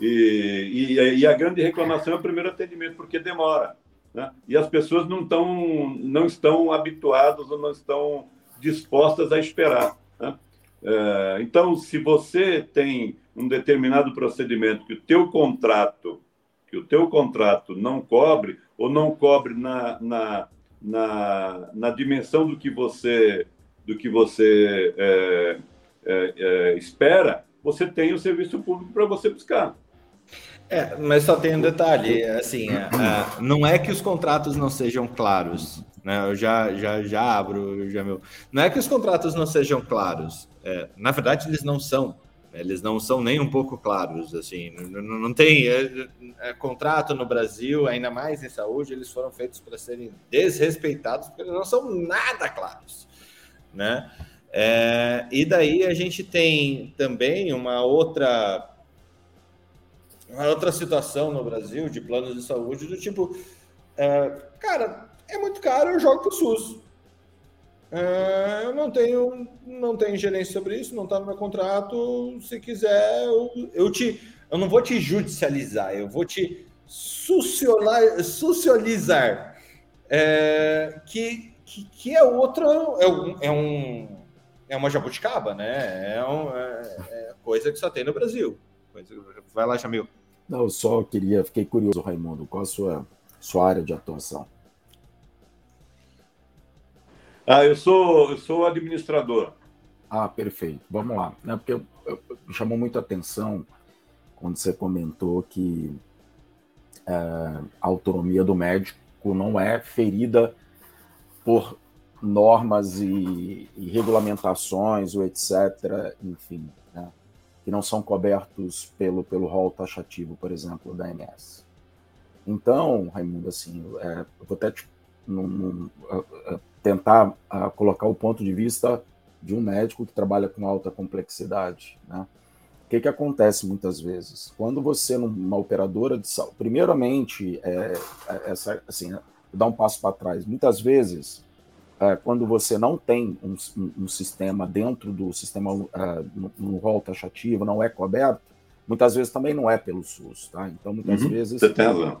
S4: E, e, e, a grande reclamação é o primeiro atendimento, porque demora. né? e as pessoas não, tão, não estão habituadas ou não estão dispostas a esperar. Né? É, então, se você tem um determinado procedimento que o teu contrato que o teu contrato não cobre ou não cobre na, na, na, na dimensão do que você do que você é, é, é, espera, você tem o serviço público para você buscar.
S1: É, mas só tem um detalhe, assim, é, é, não é que os contratos não sejam claros, né? Eu já, já, já abro, já meu. Não é que os contratos não sejam claros, é, na verdade eles não são. Eles não são nem um pouco claros, assim, não, não tem é, é, contrato no Brasil, ainda mais em saúde, eles foram feitos para serem desrespeitados, porque eles não são nada claros, né? É, e daí a gente tem também uma outra uma outra situação no Brasil de planos de saúde do tipo, é, cara, é muito caro, eu jogo pro SUS. É, eu não tenho, não tenho gerência sobre isso, não está no meu contrato. Se quiser, eu, eu, te, eu não vou te judicializar, eu vou te socializar, é, que, que, que, é outra, é um, é, um, é uma jabuticaba, né? É, um, é, é, coisa que só tem no Brasil. Vai lá, Jamil.
S5: Não, eu só queria, fiquei curioso, Raimundo, qual a sua, sua área de atuação?
S4: Ah, eu sou, eu sou administrador.
S5: Ah, perfeito. Vamos lá. Né? Porque eu, eu, me chamou muita atenção quando você comentou que é, a autonomia do médico não é ferida por normas e, e regulamentações, ou etc., enfim, né? que não são cobertos pelo, pelo rol taxativo, por exemplo, da ANS. Então, Raimundo, assim, é, eu vou até te, num, num, tentar uh, colocar o ponto de vista de um médico que trabalha com alta complexidade, né? O que, que acontece muitas vezes? Quando você, numa operadora de saúde, primeiramente, é, é, essa, assim, dar um passo para trás, muitas vezes, é, quando você não tem um, um, um, sistema dentro do sistema, uh, no, no rol taxativo, não é coberto, muitas vezes também não é pelo SUS, tá? Então, muitas uhum, vezes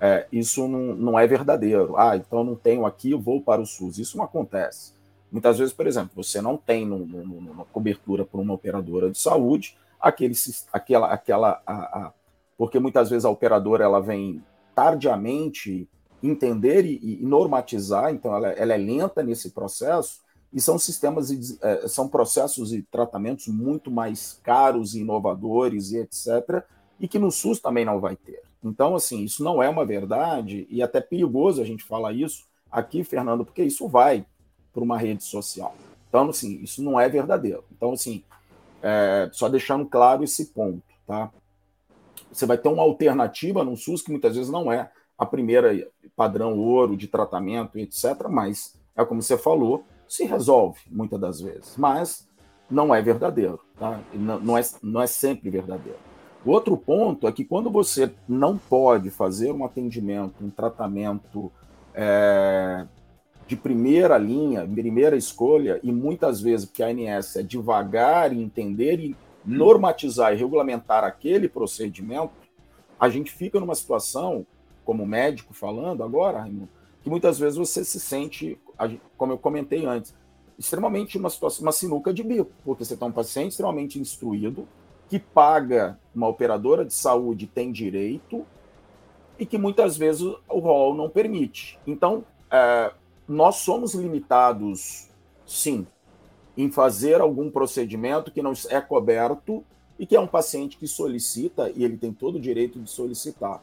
S5: é, isso não, não é verdadeiro. Ah, então não tenho aqui, eu vou para o SUS. Isso não acontece. Muitas vezes, por exemplo, você não tem no, no, uma cobertura por uma operadora de saúde aquele, aquela, aquela, a, a, porque muitas vezes a operadora ela vem tardiamente entender e, e normatizar, então ela, ela é lenta nesse processo e são sistemas, é, são processos e tratamentos muito mais caros e inovadores e etc., e que no SUS também não vai ter. Então, assim, isso não é uma verdade e até perigoso a gente falar isso aqui, Fernando, porque isso vai para uma rede social. Então, assim, isso não é verdadeiro. Então, assim, é, só deixando claro esse ponto, tá? Você vai ter uma alternativa no SUS que muitas vezes não é a primeira padrão ouro de tratamento, etc., mas é como você falou, se resolve muitas das vezes, mas não é verdadeiro, tá? não, é, não é sempre verdadeiro. O outro ponto é que quando você não pode fazer um atendimento, um tratamento é, de primeira linha, primeira escolha, e muitas vezes, porque a ANS é devagar em entender e normatizar e regulamentar aquele procedimento, a gente fica numa situação, como médico falando agora, Raimundo, que muitas vezes você se sente, como eu comentei antes, extremamente uma situação, uma sinuca de bico, porque você tem um paciente extremamente instruído, que paga uma operadora de saúde, tem direito, e que muitas vezes o rol não permite. Então, é, nós somos limitados, sim, em fazer algum procedimento que não é coberto e que é um paciente que solicita, e ele tem todo o direito de solicitar.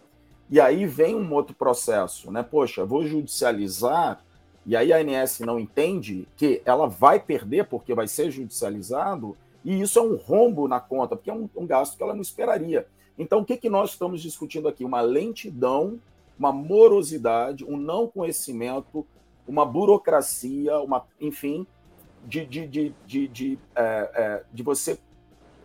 S5: E aí vem um outro processo, né? Poxa, vou judicializar, e aí a ANS não entende que ela vai perder porque vai ser judicializado, e isso é um rombo na conta, porque é um, um gasto que ela não esperaria. Então, o que, que nós estamos discutindo aqui? Uma lentidão, uma morosidade, um não conhecimento, uma burocracia, uma, enfim, de, de, de, de, de, é, é, de você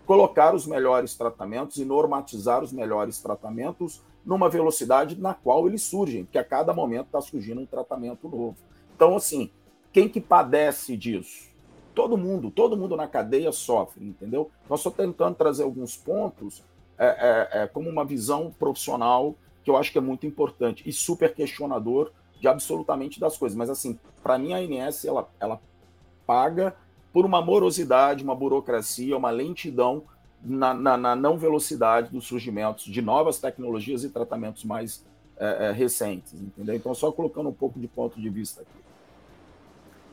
S5: colocar os melhores tratamentos e normatizar os melhores tratamentos numa velocidade na qual eles surgem, porque a cada momento está surgindo um tratamento novo. Então, assim, quem que padece disso? Todo mundo, todo mundo na cadeia sofre, entendeu? Nós só tentando trazer alguns pontos é, é, é, como uma visão profissional que eu acho que é muito importante e super questionador de absolutamente das coisas. Mas, assim, para mim, a ANS, ela, ela paga por uma morosidade, uma burocracia, uma lentidão na, na, na não velocidade dos surgimentos de novas tecnologias e tratamentos mais é, é, recentes, entendeu? Então, só colocando um pouco de ponto de vista aqui.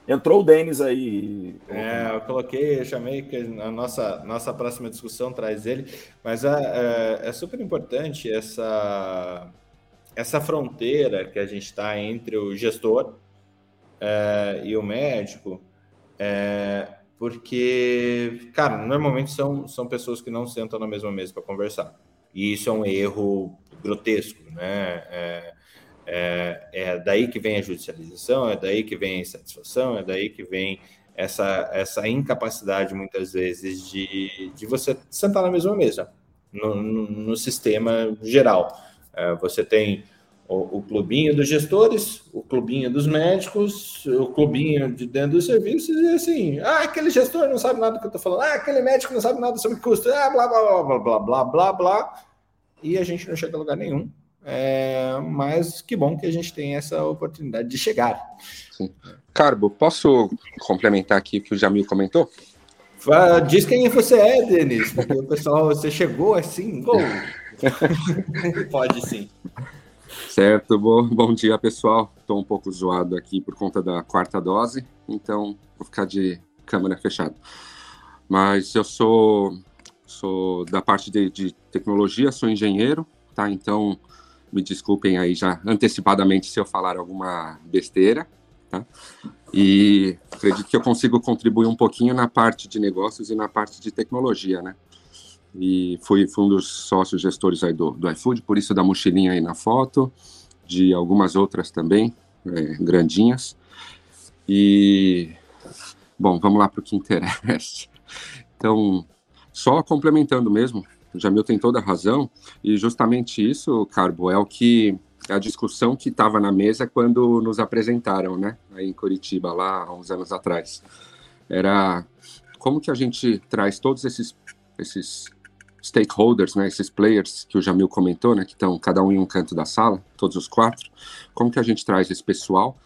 S5: Entrou o Denis aí.
S1: É, eu coloquei, eu chamei que a nossa, nossa próxima discussão traz ele, mas é, é, é super importante essa, essa fronteira que a gente está entre o gestor é, e o médico, é, porque, cara, normalmente são, são pessoas que não sentam na mesma mesa para conversar. E isso é um erro grotesco, né? É, é, daí que vem a judicialização, é daí que vem a insatisfação, é daí que vem essa, essa incapacidade, muitas vezes, de, de você sentar na mesma mesa, no, no, no sistema geral. É, você tem o, o, clubinho dos gestores, o clubinho dos médicos, o clubinho de dentro dos serviços, e assim, ah, aquele gestor não sabe nada do que eu estou falando, ah, aquele médico não sabe nada sobre custo, ah, blá, blá, blá, blá, blá, blá, blá, blá, e a gente não chega a lugar nenhum. É, mas que bom que a gente tem essa oportunidade de chegar.
S6: Sim. Carbo, posso complementar aqui o que o Jamil comentou?
S1: Diz quem você é, Denis, porque o pessoal, você chegou assim, gol. Pode sim.
S6: Certo, bom, bom dia pessoal. Estou um pouco zoado aqui por conta da quarta dose, então vou ficar de câmera fechada. Mas eu sou, sou da parte de, de tecnologia, sou engenheiro, tá? Então me desculpem aí já antecipadamente se eu falar alguma besteira, tá? E acredito que eu consigo contribuir um pouquinho na parte de negócios e na parte de tecnologia, né? E fui, fui um dos sócios gestores aí do, do iFood, por isso da mochilinha aí na foto, de algumas outras também, é, grandinhas. E, bom, vamos lá para o que interessa. Então, só complementando mesmo, Jamil tem toda a razão, e justamente isso, Carbo, é o que a discussão que estava na mesa quando nos apresentaram, né, aí em Curitiba, lá há uns anos atrás. Era como que a gente traz todos esses, esses stakeholders, né, esses players que o Jamil comentou, né, que estão cada um em um canto da sala, todos os quatro, como que a gente traz esse pessoal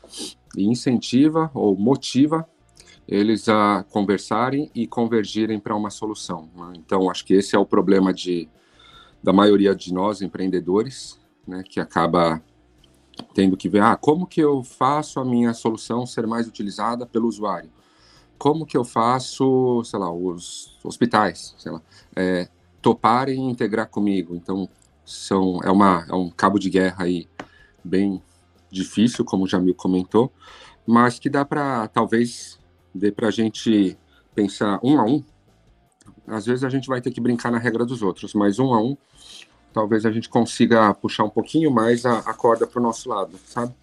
S6: e incentiva ou motiva eles a conversarem e convergirem para uma solução. Né? Então, acho que esse é o problema de, da maioria de nós, empreendedores, né, que acaba tendo que ver, ah, como que eu faço a minha solução ser mais utilizada pelo usuário? Como que eu faço, sei lá, os hospitais, sei lá, é, toparem integrar comigo? Então, são, é, uma, é um cabo de guerra aí bem difícil, como o Jamil comentou, mas que dá para, talvez, dê para a gente pensar um a um. Às vezes a gente vai ter que brincar na regra dos outros, mas um a um, talvez a gente consiga puxar um pouquinho mais a, a corda para o nosso lado, sabe?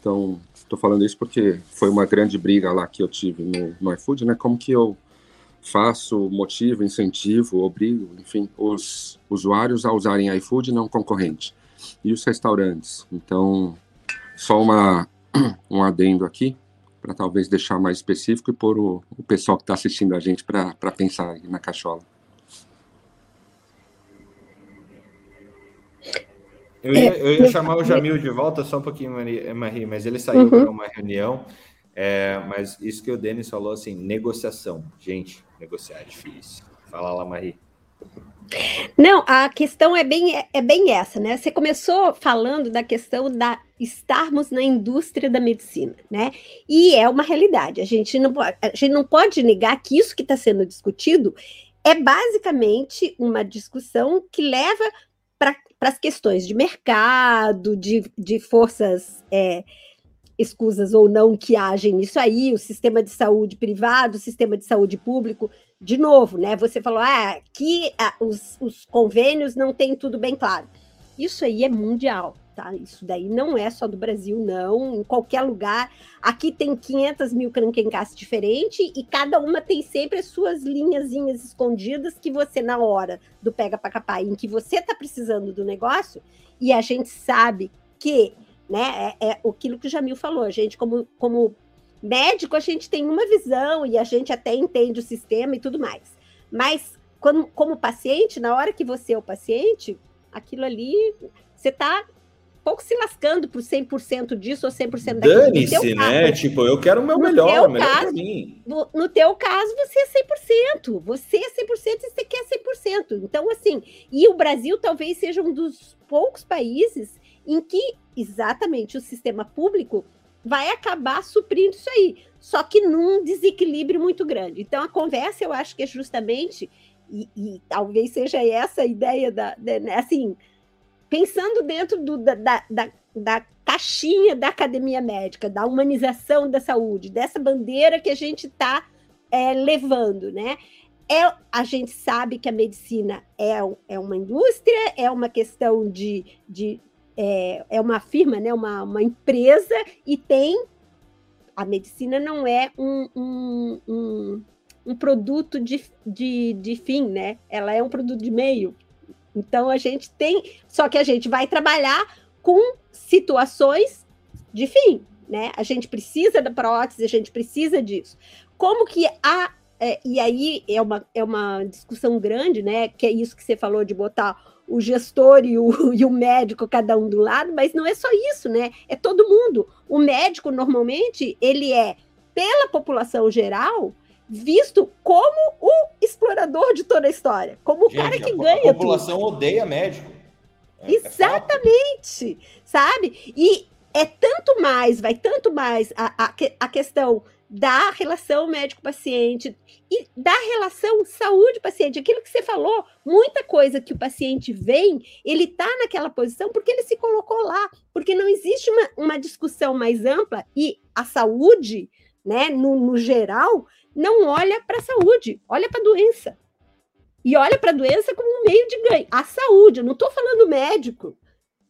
S6: Então, estou falando isso porque foi uma grande briga lá que eu tive no, no iFood, né? Como que eu faço, motivo, incentivo, obrigo, enfim, os usuários a usarem iFood não concorrente e os restaurantes. Então, só uma um adendo aqui para talvez deixar mais específico e pôr o, o pessoal que está assistindo a gente para pensar na cachola.
S1: Eu ia, eu ia, chamar o Jamil de volta só um pouquinho, Marie, mas ele saiu uhum. para uma reunião. É, mas isso que o Denis falou, assim, negociação. Gente, negociar é difícil. Fala lá, Marie.
S3: Não, a questão é bem, é bem essa, né? Você começou falando da questão da estarmos na indústria da medicina, né? E é uma realidade. A gente não, a gente não pode negar que isso que está sendo discutido é basicamente uma discussão que leva para as questões de mercado, de, de forças é, escusas ou não que agem nisso aí, o sistema de saúde privado, o sistema de saúde público, de novo, né? Você falou ah, que ah, os, os convênios não têm tudo bem claro. Isso aí é mundial, tá? Isso daí não é só do Brasil, não. Em qualquer lugar. Aqui tem 500 mil cranquencasse diferentes e cada uma tem sempre as suas linhazinhas escondidas que você, na hora do pega para capar, em que você está precisando do negócio, e a gente sabe que, né, é, é aquilo que o Jamil falou, a gente, como, como Médico, a gente tem uma visão e a gente até entende o sistema e tudo mais. Mas, como paciente, na hora que você é o paciente, aquilo ali, você está pouco se lascando por 100% disso ou 100%
S1: daquilo. Dane-se, né? Tipo, eu quero o meu melhor, o melhor
S3: caso, mim. No, no teu caso, você é 100%. Você é 100% e você quer 100%. Então, assim, e o Brasil talvez seja um dos poucos países em que exatamente o sistema público vai acabar suprindo isso aí, só que num desequilíbrio muito grande. Então, a conversa, eu acho que é justamente, e, e talvez seja essa a ideia da, da né, assim, pensando dentro do, da, da, da, da caixinha da academia médica, da humanização da saúde, dessa bandeira que a gente está é, levando, né? É, a gente sabe que a medicina é, é uma indústria, é uma questão de, de, é, é uma firma, né, uma, uma empresa, e tem. A medicina não é um, um, um, um produto de, de, de fim, né? Ela é um produto de meio. Então a gente tem. Só que a gente vai trabalhar com situações de fim, né? A gente precisa da prótese, a gente precisa disso. Como que a. É, e aí é uma, é uma discussão grande, né? Que é isso que você falou de botar o gestor e o, e o médico, cada um do lado, mas não é só isso, né? É todo mundo. O médico, normalmente, ele é, pela população geral, visto como o explorador de toda a história, como o cara que a, ganha.
S1: A população tudo. odeia médico.
S3: É, é Exatamente, é sabe? E é tanto mais, vai tanto mais a, a, a questão da relação médico-paciente e da relação saúde-paciente. Aquilo que você falou, muita coisa que o paciente vem, ele está naquela posição porque ele se colocou lá, porque não existe uma, uma discussão mais ampla e a saúde, né, no, no geral, não olha para a saúde, olha para a doença. E olha para a doença como um meio de ganho. A saúde, eu não estou falando médico,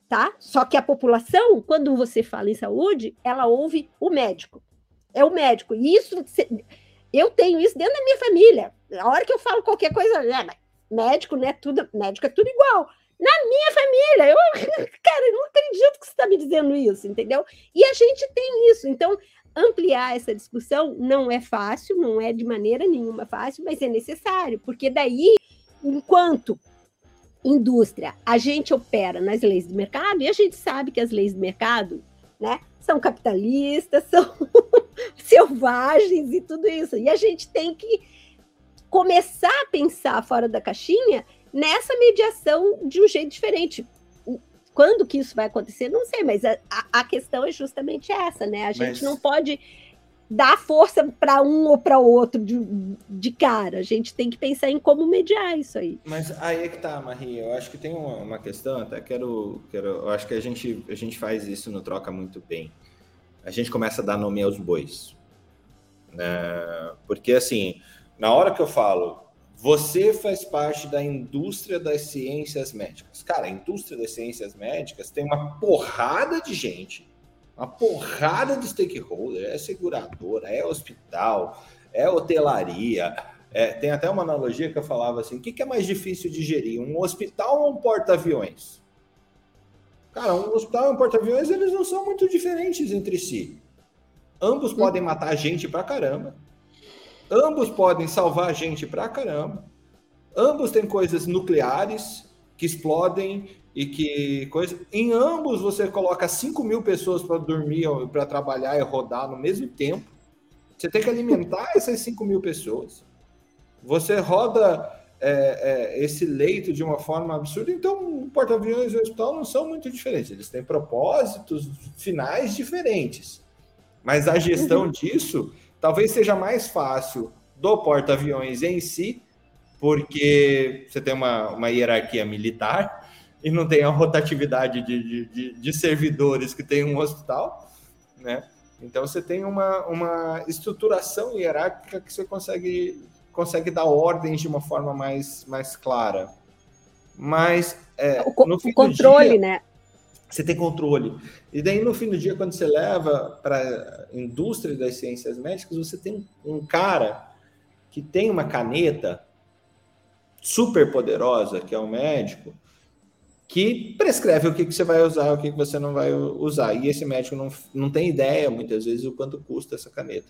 S3: tá? Só que a população, quando você fala em saúde, ela ouve o médico é o médico. E isso, eu tenho isso dentro da minha família. A hora que eu falo qualquer coisa, é, médico, né? Tudo, médico é tudo igual. Na minha família, eu, cara, eu não acredito que você está me dizendo isso, entendeu? E a gente tem isso. Então, ampliar essa discussão não é fácil, não é de maneira nenhuma fácil, mas é necessário, porque daí, enquanto indústria, a gente opera nas leis do mercado e a gente sabe que as leis do mercado, né, são capitalistas, são selvagens e tudo isso. E a gente tem que começar a pensar fora da caixinha nessa mediação de um jeito diferente. Quando que isso vai acontecer, não sei, mas a, a questão é justamente essa, né? A gente mas... não pode dar força para um ou para outro de, de cara. A gente tem que pensar em como mediar isso aí.
S1: Mas aí é que tá, Maria. Eu acho que tem uma, uma questão, até quero, quero. Eu acho que a gente, a gente faz isso no Troca muito bem. A gente começa a dar nome aos bois. Né? Porque, assim, na hora que eu falo, você faz parte da indústria das ciências médicas. Cara, a indústria das ciências médicas tem uma porrada de gente uma porrada de stakeholder, é seguradora, é hospital, é hotelaria. É, tem até uma analogia que eu falava assim: o que, que é mais difícil de gerir, um hospital ou um porta-aviões? Cara, um hospital e um porta-aviões eles não são muito diferentes entre si. Ambos podem matar gente pra caramba. Ambos podem salvar gente pra caramba. Ambos têm coisas nucleares que explodem e que coisa. Em ambos você coloca 5 mil pessoas para dormir, para trabalhar e rodar no mesmo tempo. Você tem que alimentar essas 5 mil pessoas. Você roda é, é, esse leito de uma forma absurda. Então, o porta-aviões e o hospital não são muito diferentes. Eles têm propósitos finais diferentes. Mas a gestão uhum. disso talvez seja mais fácil do porta-aviões em si, porque você tem uma, uma hierarquia militar e não tem a rotatividade de, de, de, servidores que tem um hospital, né? Então você tem uma, uma estruturação hierárquica que você consegue, consegue dar ordens de uma forma mais, mais clara. Mas é,
S3: o, no fim o controle, dia, né?
S1: Você tem controle. E daí, no fim do dia, quando você leva para a indústria das ciências médicas, você tem um cara que tem uma caneta super poderosa, que é o médico, que prescreve o que, que você vai usar, o que, que você não vai usar. E esse médico não, não tem ideia, muitas vezes, o quanto custa essa caneta.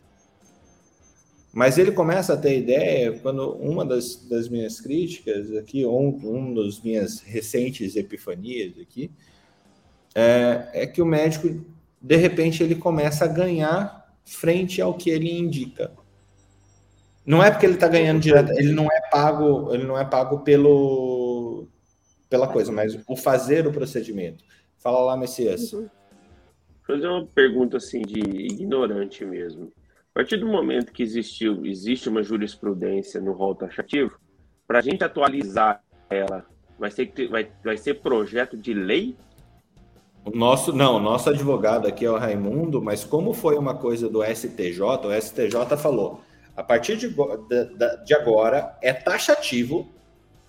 S1: Mas ele começa a ter ideia quando uma das, das minhas críticas aqui, ou um, um das minhas recentes epifanias aqui, é, é que o médico, de repente, ele começa a ganhar frente ao que ele indica. Não é porque ele está ganhando direto, ele não é pago, ele não é pago pelo pela coisa, mas o fazer o procedimento. Fala lá, Messias. Uhum.
S2: Fazer uma pergunta assim de ignorante mesmo. A partir do momento que existiu, existe uma jurisprudência no rol taxativo, para a gente atualizar ela, vai ser, vai, vai ser projeto de lei?
S1: O nosso, não, nosso advogado aqui é o Raimundo, mas como foi uma coisa do STJ, o STJ falou, a partir de, de, de agora é taxativo,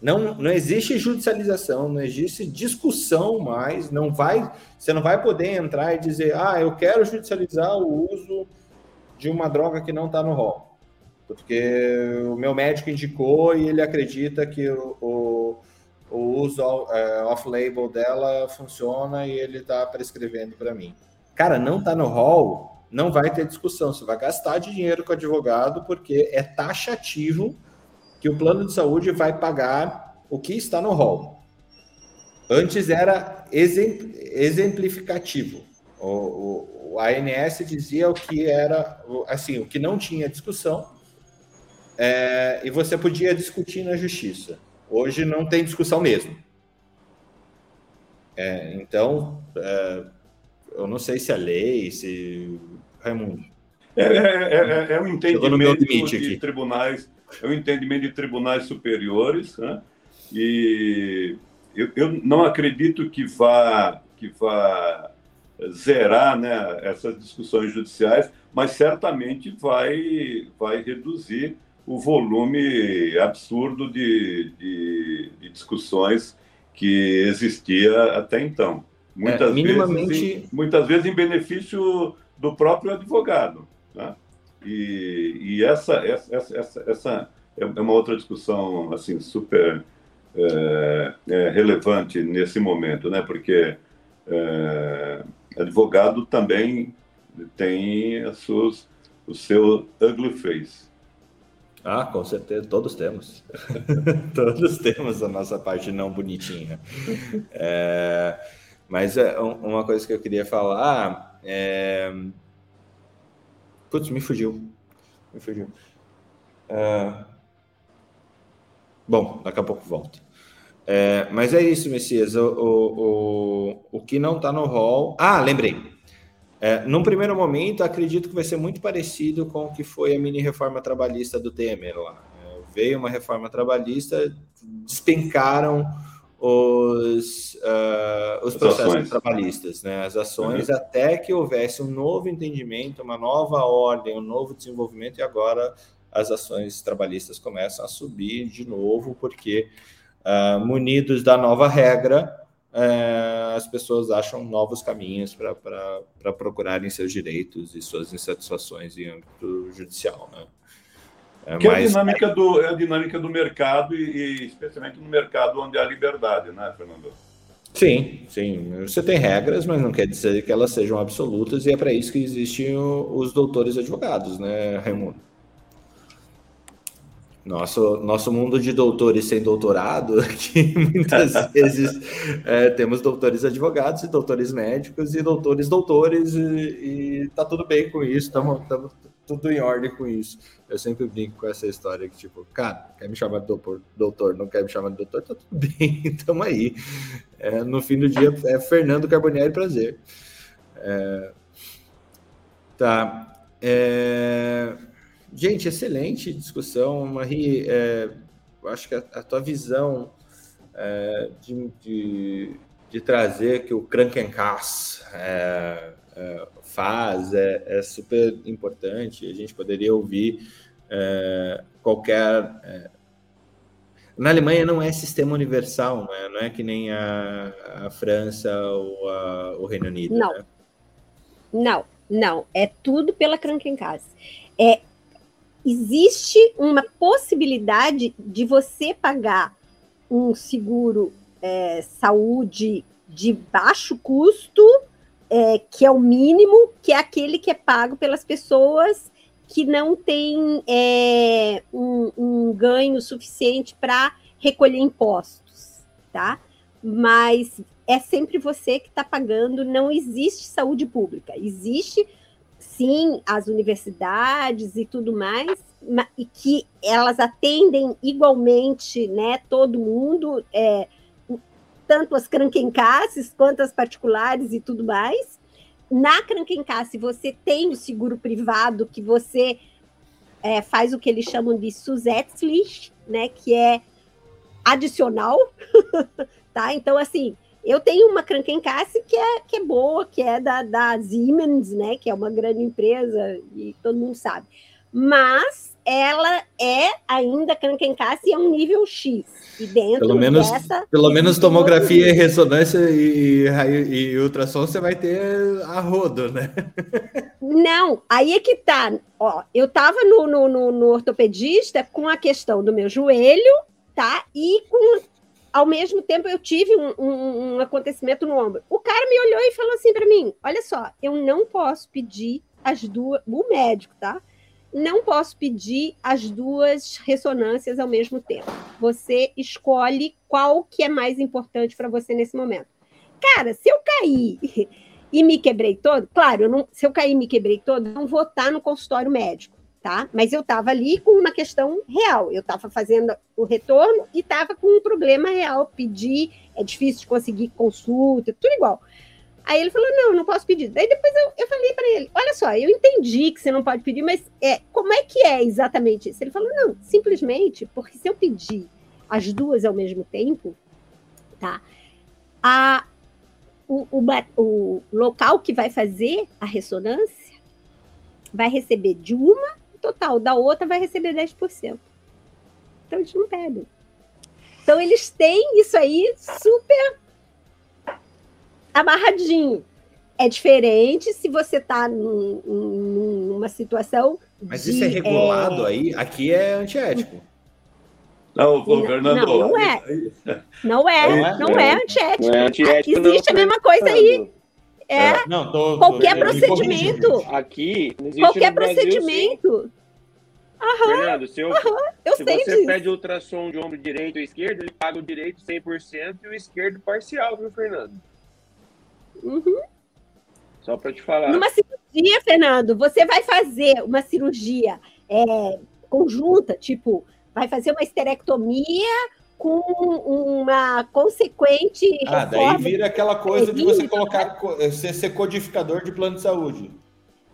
S1: não, não existe judicialização, não existe discussão mais, não vai, você não vai poder entrar e dizer, ah, eu quero judicializar o uso de uma droga que não está no rol, porque o meu médico indicou e ele acredita que o, o, o uso é, off-label dela funciona e ele está prescrevendo para mim. Cara, não está no rol, não vai ter discussão. Você vai gastar de dinheiro com o advogado porque é taxativo que o plano de saúde vai pagar o que está no rol. Antes era exemplificativo. O, o, o ANS dizia o que era, assim, o que não tinha discussão é, e você podia discutir na justiça. Hoje não tem discussão mesmo. É, então, é, eu não sei se a lei, se Raimundo.
S4: É, é, é, é um entendimento de aqui. tribunais, é um entendimento de tribunais superiores, né? E eu, eu não acredito que vá que vá zerar né, essas discussões judiciais, mas certamente vai, vai reduzir o volume absurdo de, de, de discussões que existia até então. Muitas, é, minimamente... vezes, em, muitas vezes em benefício do próprio advogado. Tá? E, e essa, essa, essa, essa é uma outra discussão assim super é, é, relevante nesse momento, né? porque é, advogado também tem as suas, o seu ugly face.
S1: Ah, com certeza, todos temos. todos temos a nossa parte não bonitinha. É, mas é, uma coisa que eu queria falar é... Putz, me fugiu. Me fugiu. É... Bom, daqui a pouco volta. É, mas é isso, Messias. O, o, o, o que não está no hall. Ah, lembrei. É, num primeiro momento, acredito que vai ser muito parecido com o que foi a mini reforma trabalhista do Temer lá. É, veio uma reforma trabalhista, despencaram os, uh, os processos ações. trabalhistas, né? as ações, uhum. até que houvesse um novo entendimento, uma nova ordem, um novo desenvolvimento, e agora as ações trabalhistas começam a subir de novo, porque uh, munidos da nova regra, uh, as pessoas acham novos caminhos para procurarem seus direitos e suas insatisfações em âmbito judicial. Né?
S4: É, que mas... é, a dinâmica do, é a dinâmica do mercado e, e, especialmente no mercado onde há liberdade, né, Fernando?
S1: Sim, sim. Você tem regras, mas não quer dizer que elas sejam absolutas e é para isso que existem os doutores advogados, né, Raimundo? Nosso, nosso mundo de doutores sem doutorado, que muitas vezes é, temos doutores advogados e doutores médicos e doutores doutores e, e tá tudo bem com isso, estamos tudo em ordem com isso. Eu sempre brinco com essa história que, tipo, cara, quer me chamar de doutor, doutor não quer me chamar de doutor, tá tudo bem, tamo aí. É, no fim do dia é Fernando Carbonieri prazer. É, tá. É, gente, excelente discussão, Marie. É, acho que a, a tua visão é, de, de, de, trazer que o Krankenkass é, é, faz é, é, super importante. A gente poderia ouvir é, qualquer. É... Na Alemanha não é sistema universal, não é, não é que nem a, a França ou a, o Reino Unido.
S3: Não.
S1: Né?
S3: Não, não. É tudo pela Krankenkasse. É, existe uma possibilidade de você pagar um seguro é, saúde de baixo custo é, que é o mínimo, que é aquele que é pago pelas pessoas que não têm é, um, um ganho suficiente para recolher impostos, tá? Mas é sempre você que está pagando, não existe saúde pública. Existe, sim, as universidades e tudo mais, e que elas atendem igualmente né, todo mundo, é, tanto as cranquencasses quanto as particulares e tudo mais. Na cranquencasse, você tem o seguro privado que você é, faz o que eles chamam de Zusätzlich, né, que é adicional, tá? Então, assim, eu tenho uma Krankenkasse que é, que é boa, que é da, da Siemens, né, que é uma grande empresa e todo mundo sabe. Mas ela é ainda Krankenkasse é um nível X. E dentro
S1: pelo menos,
S3: dessa...
S1: Pelo menos tomografia e ressonância e, e, e ultrassom você vai ter a rodo, né?
S3: Não, aí é que tá. Ó, eu tava no, no, no, no ortopedista com a questão do meu joelho, tá? E com ao mesmo tempo eu tive um, um, um, acontecimento no ombro. O cara me olhou e falou assim para mim: Olha só, eu não posso pedir as duas, o médico, tá? Não posso pedir as duas ressonâncias ao mesmo tempo. Você escolhe qual que é mais importante para você nesse momento. Cara, se eu cair e me quebrei todo, claro, não, se eu cair e me quebrei todo, não vou estar no consultório médico tá? Mas eu estava ali com uma questão real. Eu estava fazendo o retorno e estava com um problema real. Pedir, é difícil de conseguir consulta, tudo igual. Aí ele falou: não, não posso pedir. Daí depois eu, eu falei para ele: olha só, eu entendi que você não pode pedir, mas é, como é que é exatamente isso? Ele falou: não, simplesmente porque se eu pedir as duas ao mesmo tempo, tá? A, o, o, o local que vai fazer a ressonância vai receber de uma total, da outra vai receber 10%. Então eles não pedem. Então eles têm isso aí super amarradinho. É diferente se você está num, numa situação.
S1: Mas de, isso é regulado é... aí? Aqui é antiético.
S4: Não, não, Fernando.
S3: Não, não é. Não é, não é, antiético. Não é antiético Aqui existe não, a mesma coisa aí. É, não, tô, tô, qualquer procedimento.
S2: Aqui,
S3: qualquer procedimento.
S2: Aham, Fernando, se, eu, eu se você disso. pede ultrassom de ombro direito ou esquerdo, ele paga o direito 100% e o esquerdo parcial, viu, Fernando?
S3: Uhum.
S2: Só para te falar.
S3: Numa cirurgia, Fernando, você vai fazer uma cirurgia é, conjunta, tipo, vai fazer uma esterectomia com uma consequente.
S1: Ah, daí vira aquela coisa de você colocar, ser, ser codificador de plano de saúde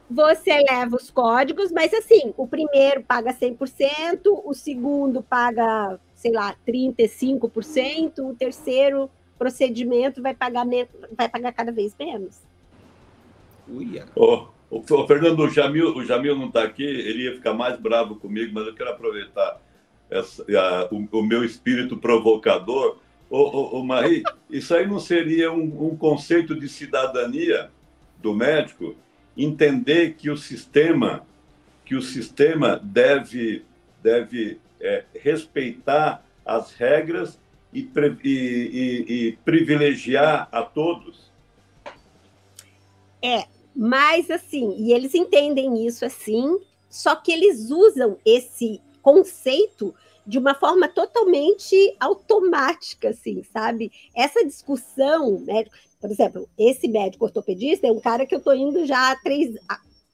S3: você leva os códigos, mas assim, o primeiro paga 100%, o segundo paga, sei lá, 35%, o terceiro procedimento vai pagar, vai pagar cada vez menos.
S4: Uia. Oh, o, o Fernando, o Jamil, o Jamil não está aqui, ele ia ficar mais bravo comigo, mas eu quero aproveitar essa, a, o, o, meu espírito provocador. Ô, ô, ô Marie, isso aí não seria um, um conceito de cidadania do médico? entender que o sistema que o sistema deve deve é, respeitar as regras e, e, e, privilegiar a todos.
S3: É, mas assim, e eles entendem isso assim, só que eles usam esse conceito de uma forma totalmente automática, assim, sabe? Essa discussão, né? Por exemplo, esse médico ortopedista é um cara que eu estou indo já há três,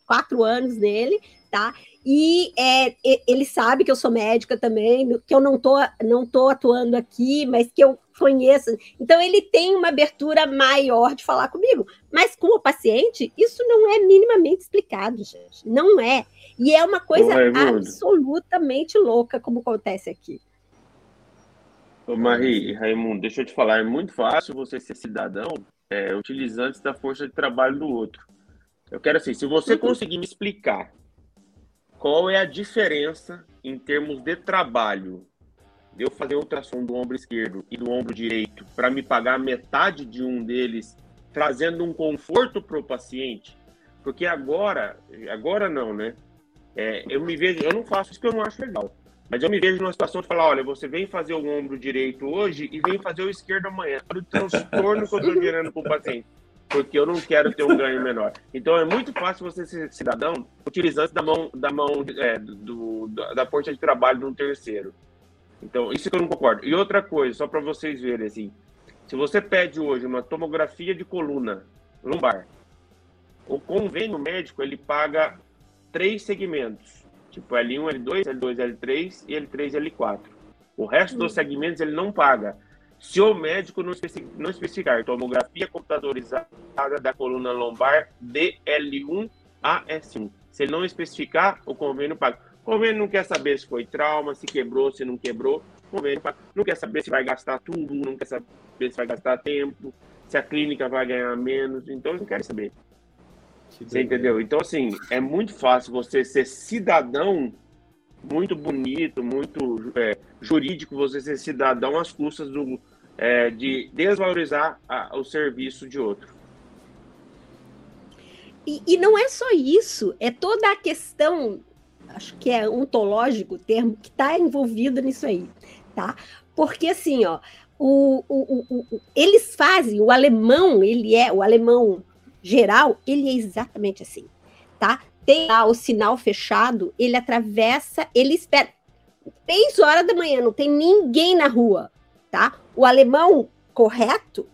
S3: quatro anos nele, tá? E é, ele sabe que eu sou médica também, que eu não tô, não tô atuando aqui, mas que eu conheço. Então, ele tem uma abertura maior de falar comigo. Mas com o paciente, isso não é minimamente explicado, gente. Não é. E é uma coisa absolutamente louca como acontece aqui.
S2: Ô, Marie, Raimundo, deixa eu te falar, é muito fácil você ser cidadão é, utilizantes da força de trabalho do outro. Eu quero assim, se você uhum. conseguir me explicar qual é a diferença em termos de trabalho de eu fazer ultrassom do ombro esquerdo e do ombro direito para me pagar metade de um deles, trazendo um conforto para o paciente, porque agora, agora não, né? É, eu me vejo, eu não faço isso que eu não acho legal. Mas eu me vejo numa situação de falar, olha, você vem fazer o ombro direito hoje e vem fazer o esquerdo amanhã. Olha o transtorno que eu estou gerando para o paciente. Porque eu não quero ter um ganho menor. Então é muito fácil você ser cidadão utilizando da mão, da mão é, do, da força de trabalho de um terceiro. Então, isso que eu não concordo. E outra coisa, só para vocês verem, assim, Se você pede hoje uma tomografia de coluna lombar, o convênio médico ele paga três segmentos, tipo L1, L2, L2, L3 e L3 L4. O resto dos hum. segmentos ele não paga. Se o médico não, não especificar tomografia computadorizada da coluna lombar de L1 a S1. Se ele não especificar, o convênio paga. O convênio não quer saber se foi trauma, se quebrou, se não quebrou. O convênio paga. Não quer saber se vai gastar tudo, não quer saber se vai gastar tempo, se a clínica vai ganhar menos. Então, não quer saber. Você entendeu? Então, assim, é muito fácil você ser cidadão muito bonito, muito é, jurídico, você ser cidadão às custas do, é, de desvalorizar a, o serviço de outro.
S3: E, e, não é só isso, é toda a questão, acho que é ontológico o termo, que está envolvido nisso aí, tá? Porque assim, ó, o, o, o, eles fazem, o alemão, ele é, o alemão geral, ele é exatamente assim, tá? Tem lá o sinal fechado, ele atravessa, ele espera. Três horas da manhã, não tem ninguém na rua, tá? O alemão correto,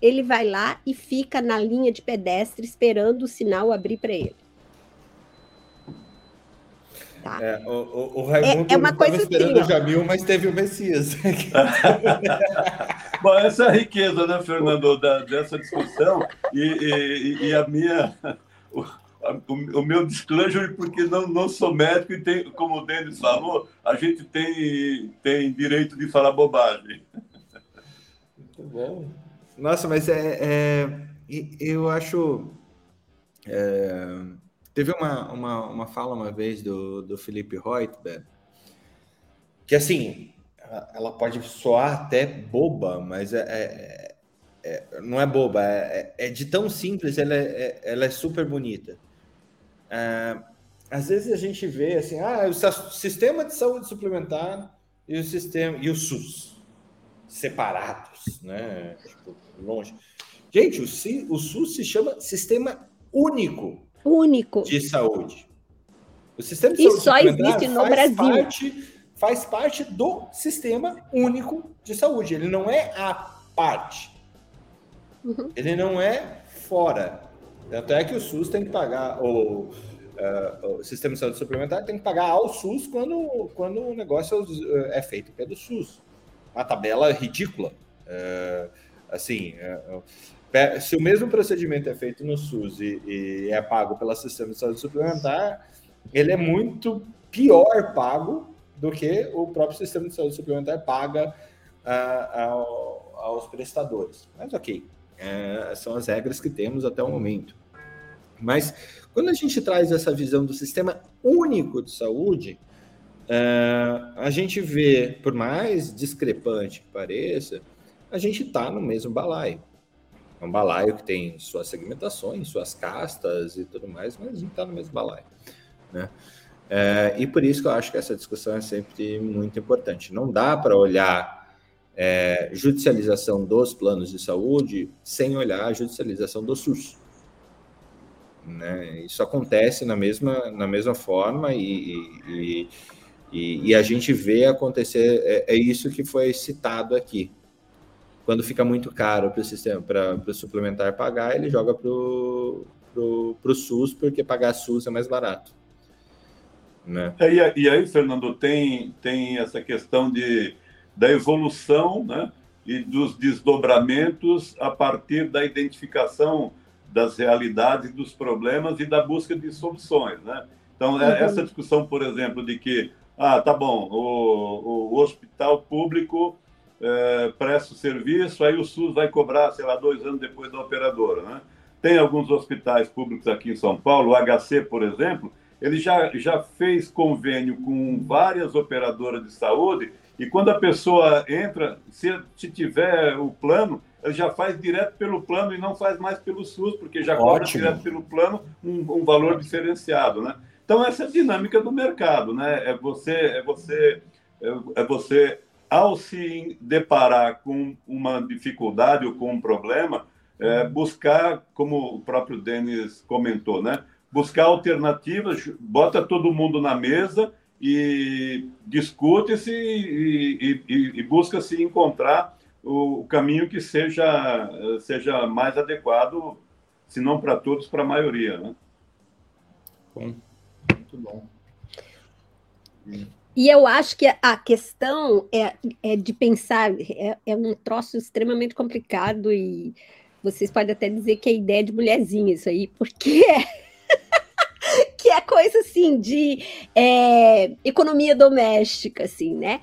S3: ele vai lá e fica na linha de pedestre esperando o sinal abrir para ele.
S1: Tá. É, o, o, o Raimundo é, é uma coisa esperando assim, o Jamil, mas teve o Messias.
S4: Bom, essa é a riqueza, né, Fernando, da, dessa discussão e, e, e a minha... O, o, meu disclosure, porque não, não sou médico e tem, como o Denis falou, a gente tem, tem direito de falar bobagem.
S1: Muito bom. Nossa, mas é, é eu acho. É, teve uma, uma, uma fala uma vez do, do Felipe Reuteberg, que assim, ela pode soar até boba, mas é, é, é não é boba, é, é, de tão simples, ela é, ela é super bonita. Às vezes a gente vê assim, ah, o sistema de saúde suplementar e o sistema e o SUS separados, né? Tipo, longe. Gente, o, o SUS se chama Sistema Único,
S3: único
S1: de Saúde. O sistema
S3: de e saúde só existe no Brasil.
S1: Parte, faz parte do Sistema Único de Saúde. Ele não é a parte. Uhum. Ele não é fora. Tanto é que o SUS tem que pagar, uh, o Sistema de Saúde Suplementar tem que pagar ao SUS quando, quando o negócio é feito pelo SUS. Uma tabela ridícula. Uh, Assim, é, se o mesmo procedimento é feito no SUS e, e é pago pela sistema de saúde suplementar, ele é muito pior pago do que o próprio sistema de saúde suplementar paga uh, ao, aos prestadores. Mas ok, é, são as regras que temos até o momento. Mas quando a gente traz essa visão do sistema único de saúde, uh, a gente vê, por mais discrepante que pareça, a gente está no mesmo balaio. É um balaio que tem suas segmentações, suas castas e tudo mais, mas a gente está no mesmo balaio. Né? É, e por isso que eu acho que essa discussão é sempre muito importante. Não dá para olhar é, judicialização dos planos de saúde sem olhar a judicialização do SUS. Né? Isso acontece na mesma, na mesma forma e, e, e, e a gente vê acontecer, é, é isso que foi citado aqui quando fica muito caro para o sistema, para o suplementar pagar, ele joga para o SUS, porque pagar SUS é mais barato. Né?
S4: É, e, aí, Fernando, tem, tem essa questão de, da evolução né, e dos desdobramentos a partir da identificação das realidades, dos problemas e da busca de soluções. Né? Então, é, uhum. essa discussão, por exemplo, de que, ah, tá bom, o, o hospital público é, presta o serviço, aí o SUS vai cobrar, sei lá, dois anos depois da operadora. Né? Tem alguns hospitais públicos aqui em São Paulo, o HC, por exemplo, ele já, já fez convênio com várias operadoras de saúde e quando a pessoa entra, se, se tiver o plano, ele já faz direto pelo plano e não faz mais pelo SUS, porque já cobra direto pelo plano um, um valor diferenciado, né? Então essa é a dinâmica do mercado, né? É você, é você, é, é você ao se deparar com uma dificuldade ou com um problema, é, buscar, como o próprio Denis comentou, né? buscar alternativas, bota todo mundo na mesa e discute-se e, e, e busca se encontrar o, caminho que seja, seja mais adequado, se não para todos, para a maioria. Né?
S1: Bom, muito bom.
S3: E eu acho que a questão é, é de pensar, é, é, um troço extremamente complicado e vocês podem até dizer que é ideia de mulherzinha isso aí, porque que é coisa assim de é, economia doméstica, assim, né?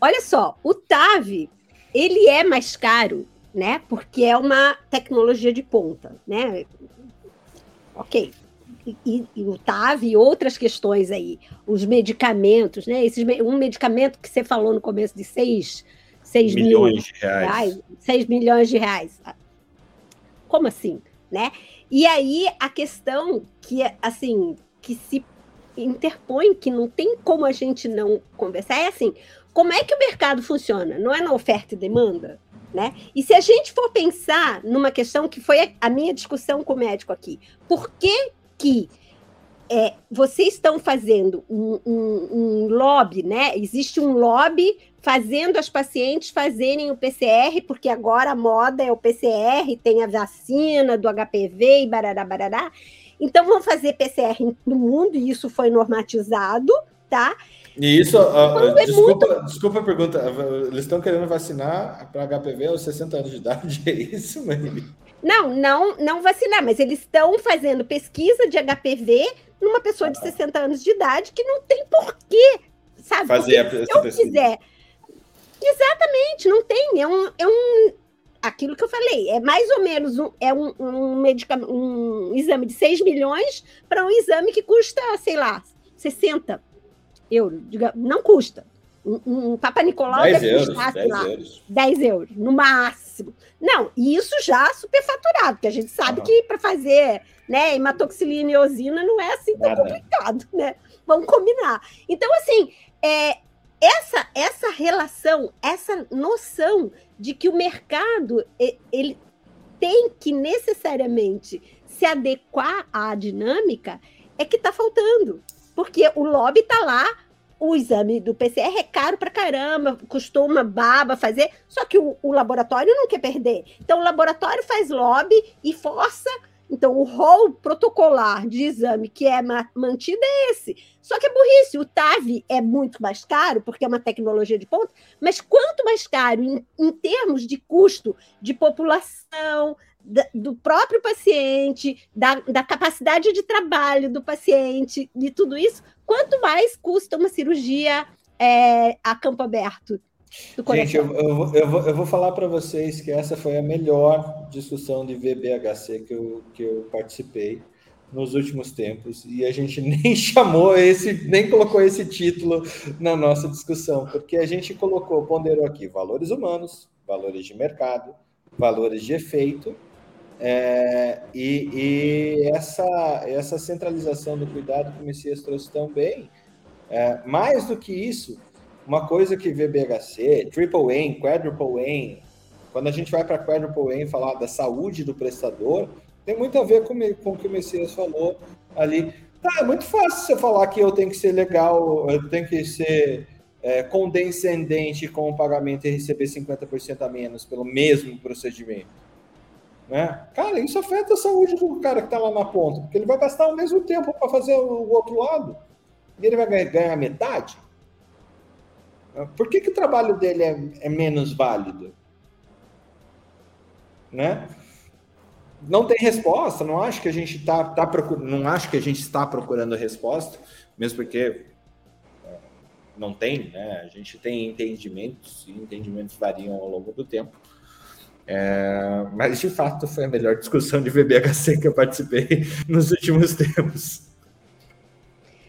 S3: Olha só, o TAV, ele é mais caro, né? Porque é uma tecnologia de ponta, né? Ok. E, e o TAV e outras questões aí, os medicamentos, né? Esses, um medicamento que você falou no começo de 6, 6 milhões mil, de reais. reais. 6 milhões de reais. Como assim? Né? E aí a questão que, assim, que se interpõe, que não tem como a gente não conversar, é assim, como é que o mercado funciona? Não é na oferta e demanda? Né? E se a gente for pensar numa questão que foi a minha discussão com o médico aqui, por que, que é, vocês estão fazendo um, um, um, lobby, né? Existe um lobby fazendo as pacientes fazerem o PCR, porque agora a moda é o PCR, tem a vacina do HPV e barará, barará. Então vão fazer PCR no mundo, e isso foi normatizado, tá?
S1: E isso, uh, desculpa, muito... desculpa a pergunta, eles estão querendo vacinar para HPV aos 60 anos de idade, é isso, Marília?
S3: Não, não, não vacinar, mas eles estão fazendo pesquisa de HPV numa pessoa de 60 anos de idade que não tem porquê, sabe?
S1: Fazer Porque
S3: se eu pesquisa. quiser. Exatamente, não tem. É um, é um. Aquilo que eu falei, é mais ou menos um, é um, um, medicamento, um exame de 6 milhões para um exame que custa, sei lá, 60 euros. Não custa. Um, um Papa Nicolau
S1: 10 deve euros, custar, 10 lá, euros.
S3: 10 euros, no máximo. Não, e isso já superfaturado, porque a gente sabe que para fazer né, hematoxilina e eosina não é assim tão Nada. complicado, né? Vamos combinar. Então, assim, é, essa, essa relação, essa noção de que o mercado ele tem que necessariamente se adequar à dinâmica é que está faltando. Porque o lobby está lá, o exame do PCR é caro para caramba, custou uma baba fazer, só que o, o, laboratório não quer perder. Então, o laboratório faz lobby e força. Então, o rol protocolar de exame que é mantido é esse. Só que é burrice. O TAV é muito mais caro, porque é uma tecnologia de ponta, mas quanto mais caro em, em termos de custo de população, do próprio paciente, da, da, capacidade de trabalho do paciente, de tudo isso, quanto mais custa uma cirurgia é, a campo aberto?
S1: Gente, eu, eu, eu, vou, eu vou falar para vocês que essa foi a melhor discussão de VBHC que eu, que eu participei nos últimos tempos. E a gente nem chamou esse, nem colocou esse título na nossa discussão, porque a gente colocou, ponderou aqui valores humanos, valores de mercado, valores de efeito é, e, e, essa, essa centralização do cuidado que o Messias trouxe tão bem, é, mais do que isso, uma coisa que VBHC, Triple N, Quadruple N, quando a gente vai para Quadruple N falar da saúde do prestador, tem muito a ver com, com o que o Messias falou ali. Tá, é muito fácil você falar que eu tenho que ser legal, eu tenho que ser é, condescendente com o pagamento e receber 50% a menos pelo mesmo procedimento. Né? Cara, isso afeta a saúde do cara que está lá na ponta, porque ele vai gastar o mesmo tempo para fazer o outro lado e ele vai ganhar metade. Por que, que o trabalho dele é, é menos válido? Né? Não tem resposta, não acho que a gente está tá procurando, não acho que a gente está procurando resposta, mesmo porque é, não tem, né? A gente tem entendimentos e entendimentos variam ao longo do tempo. É, mas de fato foi a melhor discussão de VBHC que eu participei nos últimos tempos.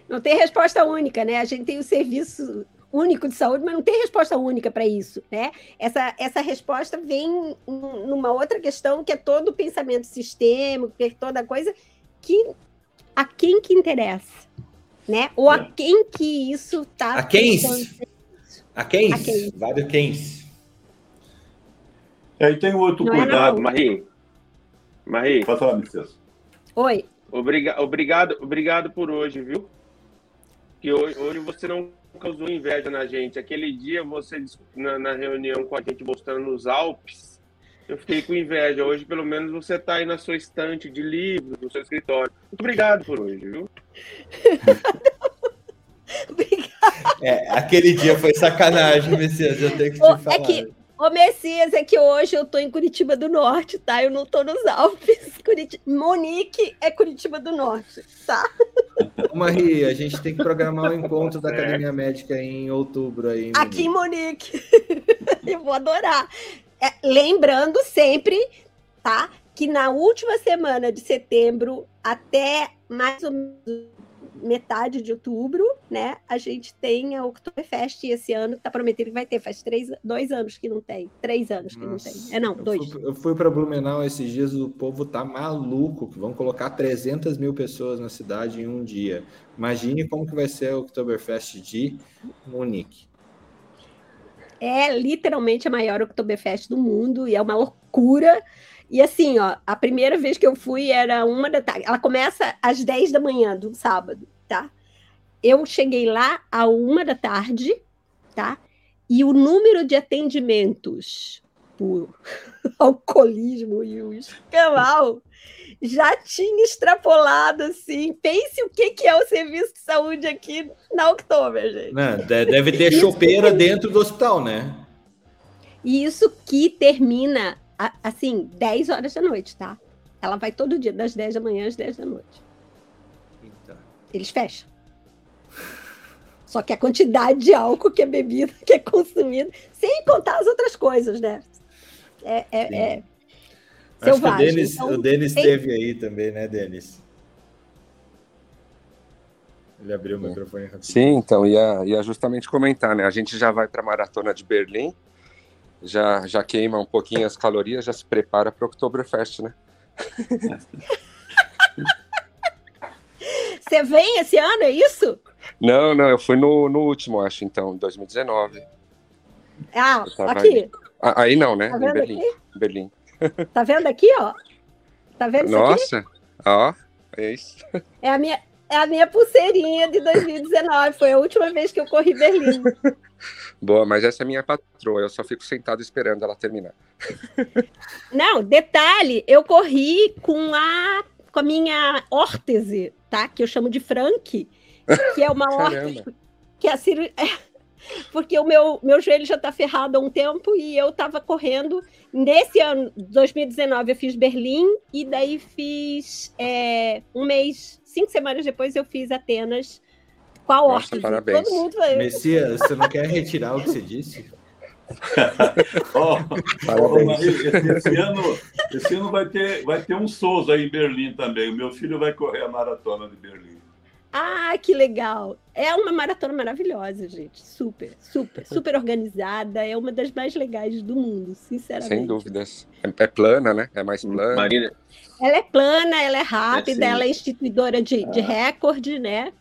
S3: Não tem resposta única, né? A gente tem o serviço único de saúde, mas não tem resposta única para isso, né? Essa, essa resposta vem numa outra questão que é todo o pensamento sistêmico, que é toda coisa que a quem que interessa, né? Ou a é. quem que isso está
S1: a quem a quem vários quem
S4: e aí tem outro não é cuidado.
S2: É Marie, Marie.
S4: Pode falar, Messias.
S3: Oi.
S2: Obriga, obrigado, obrigado por hoje, viu? Que hoje, hoje você não causou inveja na gente. Aquele dia, você na, na reunião com a gente mostrando os Alpes, eu fiquei com inveja. Hoje, pelo menos, você está aí na sua estante de livros, no seu escritório. Muito obrigado por hoje, viu?
S1: Obrigada. É, aquele dia foi sacanagem, Messias, eu tenho que te falar.
S3: É que, ô Messias, é que hoje eu tô em Curitiba do Norte, tá? Eu não tô nos Alpes. Curit... Monique é Curitiba do Norte, tá?
S1: Marie, a gente tem que programar o um encontro da Academia Médica em outubro aí.
S3: Aqui em Monique. eu vou adorar. É, lembrando sempre, tá? Que na última semana de setembro até mais ou menos metade de outubro, né? A gente tem a Oktoberfest esse ano, que tá prometendo que vai ter, faz três, dois anos que não tem, três anos que Nossa, não tem. É não, dois.
S1: Eu fui, eu fui para Blumenau esses dias, o povo tá maluco, que vão colocar 300 mil pessoas na cidade em um dia. Imagine como que vai ser a Oktoberfest de Munique
S3: é literalmente a maior Oktoberfest do mundo e é uma loucura. E assim, ó, a primeira vez que eu fui era uma da tarde. Ela começa às 10 da manhã do sábado, tá? Eu cheguei lá a uma da tarde, tá? E o número de atendimentos por alcoolismo e o escamal já tinha extrapolado assim. Pense o que, que é o serviço de saúde aqui na Oktober, gente.
S1: Não, deve ter chopeira dentro do hospital, né?
S3: E isso que termina, assim, 10 horas da noite, tá? Ela vai todo dia, das 10 da manhã às 10 da noite. Eita. Eles fecham. Só que a quantidade de álcool que é bebida, que é consumida, sem contar as outras coisas, né? É, é, é selvagem.
S1: o Denis, então, o Denis tem... teve aí também, né, Denis? Ele abriu o microfone rapidinho.
S6: Sim, então, ia, ia justamente comentar, né? A gente já vai para a maratona de Berlim, já, já queima um pouquinho as calorias, já se prepara para o Oktoberfest, né?
S3: Você vem esse ano, é isso?
S6: Não, não, eu fui no, no último, acho, então, 2019.
S3: Ah, aqui. Aí.
S6: Ah, aí não, né? Tá em Berlim. Aqui? Berlim.
S3: Tá vendo aqui, ó? Tá vendo
S6: Nossa, ó, é isso.
S3: É a minha, é a minha pulseirinha de 2019. Foi a última vez que eu corri Berlim.
S6: Boa, mas essa é minha patroa. Eu só fico sentado esperando ela terminar.
S3: Não, detalhe, eu corri com a com a minha órtese, tá? Que eu chamo de Frank, que é uma órtese que é a cirurgia porque o meu, meu joelho já está ferrado há um tempo e eu estava correndo. Nesse ano, 2019, eu fiz Berlim e daí fiz é, um mês, cinco semanas depois, eu fiz Atenas com a Nossa,
S6: parabéns. Todo
S1: mundo vai... Messias, você não quer retirar o que você disse?
S4: oh, oh, esse, esse, ano, esse ano vai ter, vai ter um Souza aí em Berlim também. O meu filho vai correr a maratona de Berlim.
S3: Ah, que legal! É uma maratona maravilhosa, gente. Super, super, super organizada. É uma das mais legais do mundo, sinceramente.
S6: Sem dúvidas. É, é plana, né? É mais plana. Marina.
S3: Ela é plana, ela é rápida, é ela é instituidora de, ah. de recorde, né?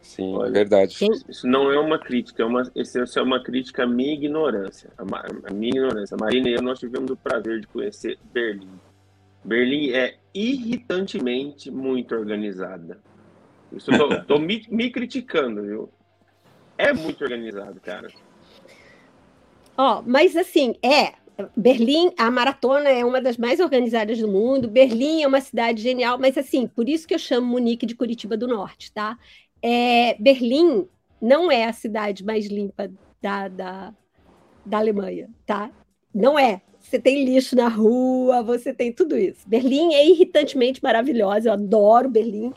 S6: Sim, é verdade.
S2: Isso não é uma crítica, é uma, isso é uma crítica à minha ignorância. A, a minha ignorância. A Marina e eu, nós tivemos o prazer de conhecer Berlim. Berlim é irritantemente muito organizada. Isso eu tô, tô me, me criticando, viu? É muito organizado, cara.
S3: Ó, oh, mas assim, é. Berlim, a maratona é uma das mais organizadas do mundo. Berlim é uma cidade genial, mas assim, por isso que eu chamo Munique de Curitiba do Norte, tá? É, Berlim não é a cidade mais limpa da, da, da Alemanha, tá? Não é. Você tem lixo na rua, você tem tudo isso. Berlim é irritantemente maravilhosa, eu adoro Berlim.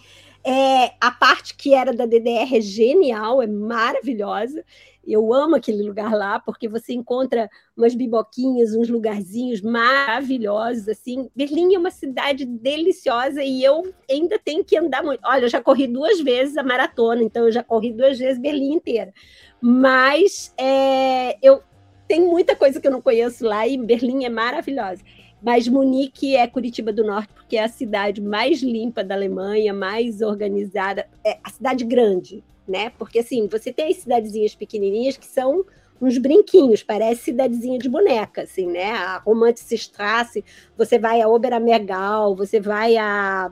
S3: É, a parte que era da DDR é genial, é maravilhosa. Eu amo aquele lugar lá, porque você encontra umas biboquinhas, uns lugarzinhos maravilhosos, assim. Berlim é uma cidade deliciosa e eu ainda tenho que andar muito. Olha, eu já corri duas vezes a maratona, então eu já corri duas vezes Berlim inteira. Mas é, eu tenho muita coisa que eu não conheço lá e Berlim é maravilhosa. Mas Munique é Curitiba do Norte, porque é a cidade mais limpa da Alemanha, mais organizada, é a cidade grande, né? Porque assim, você tem as cidadezinhas pequenininhas que são uns brinquinhos, parece cidadezinha de boneca, assim, né? A Romantistrasse, você vai a Oberamergal, você vai a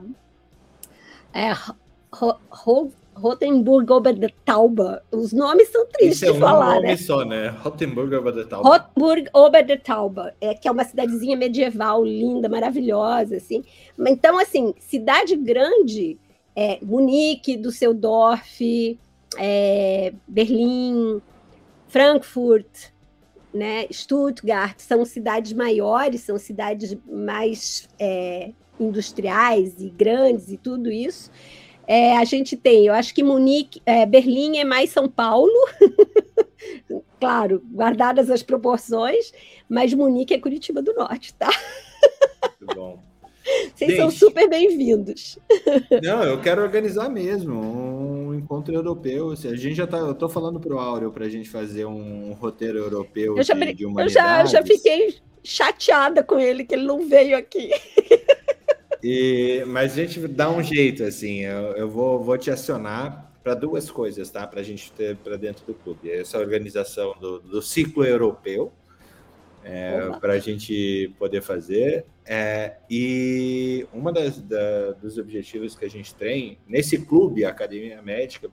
S3: é, Rotenburg Obertauba. Os nomes são tristes
S1: Isso é
S3: de
S1: um
S3: falar,
S1: nome
S3: né?
S1: só, né? Rotenburg Obertauba.
S3: Rotenburg Obertauba, é, que é uma cidadezinha medieval, linda, maravilhosa, assim. Então, assim, cidade grande, é, Munique, Düsseldorf, é, Berlim, Frankfurt, né, Stuttgart, são cidades maiores, são cidades mais é, industriais e grandes e tudo isso. É, a gente tem, eu acho que Munique, é, Berlim é mais São Paulo, claro, guardadas as proporções, mas Munique é Curitiba do Norte, tá?
S1: Muito bom.
S3: Vocês
S1: Gente.
S3: são super bem-vindos.
S1: Não, eu quero organizar mesmo um encontro europeu. A gente já tá. Eu tô falando pro Áureo para a gente fazer um roteiro europeu
S3: Eu já,
S1: de, de
S3: eu já, já fiquei chateada com ele que ele não veio aqui.
S1: E, mas a gente dá um jeito, assim. Eu, eu vou, vou te acionar para duas coisas, tá? Para a gente ter para dentro do clube. Essa organização do, do ciclo europeu,
S3: Opa.
S1: para a gente poder fazer. É, e uma das da- dos objetivos que a gente tem nesse clube, a Academia Médica,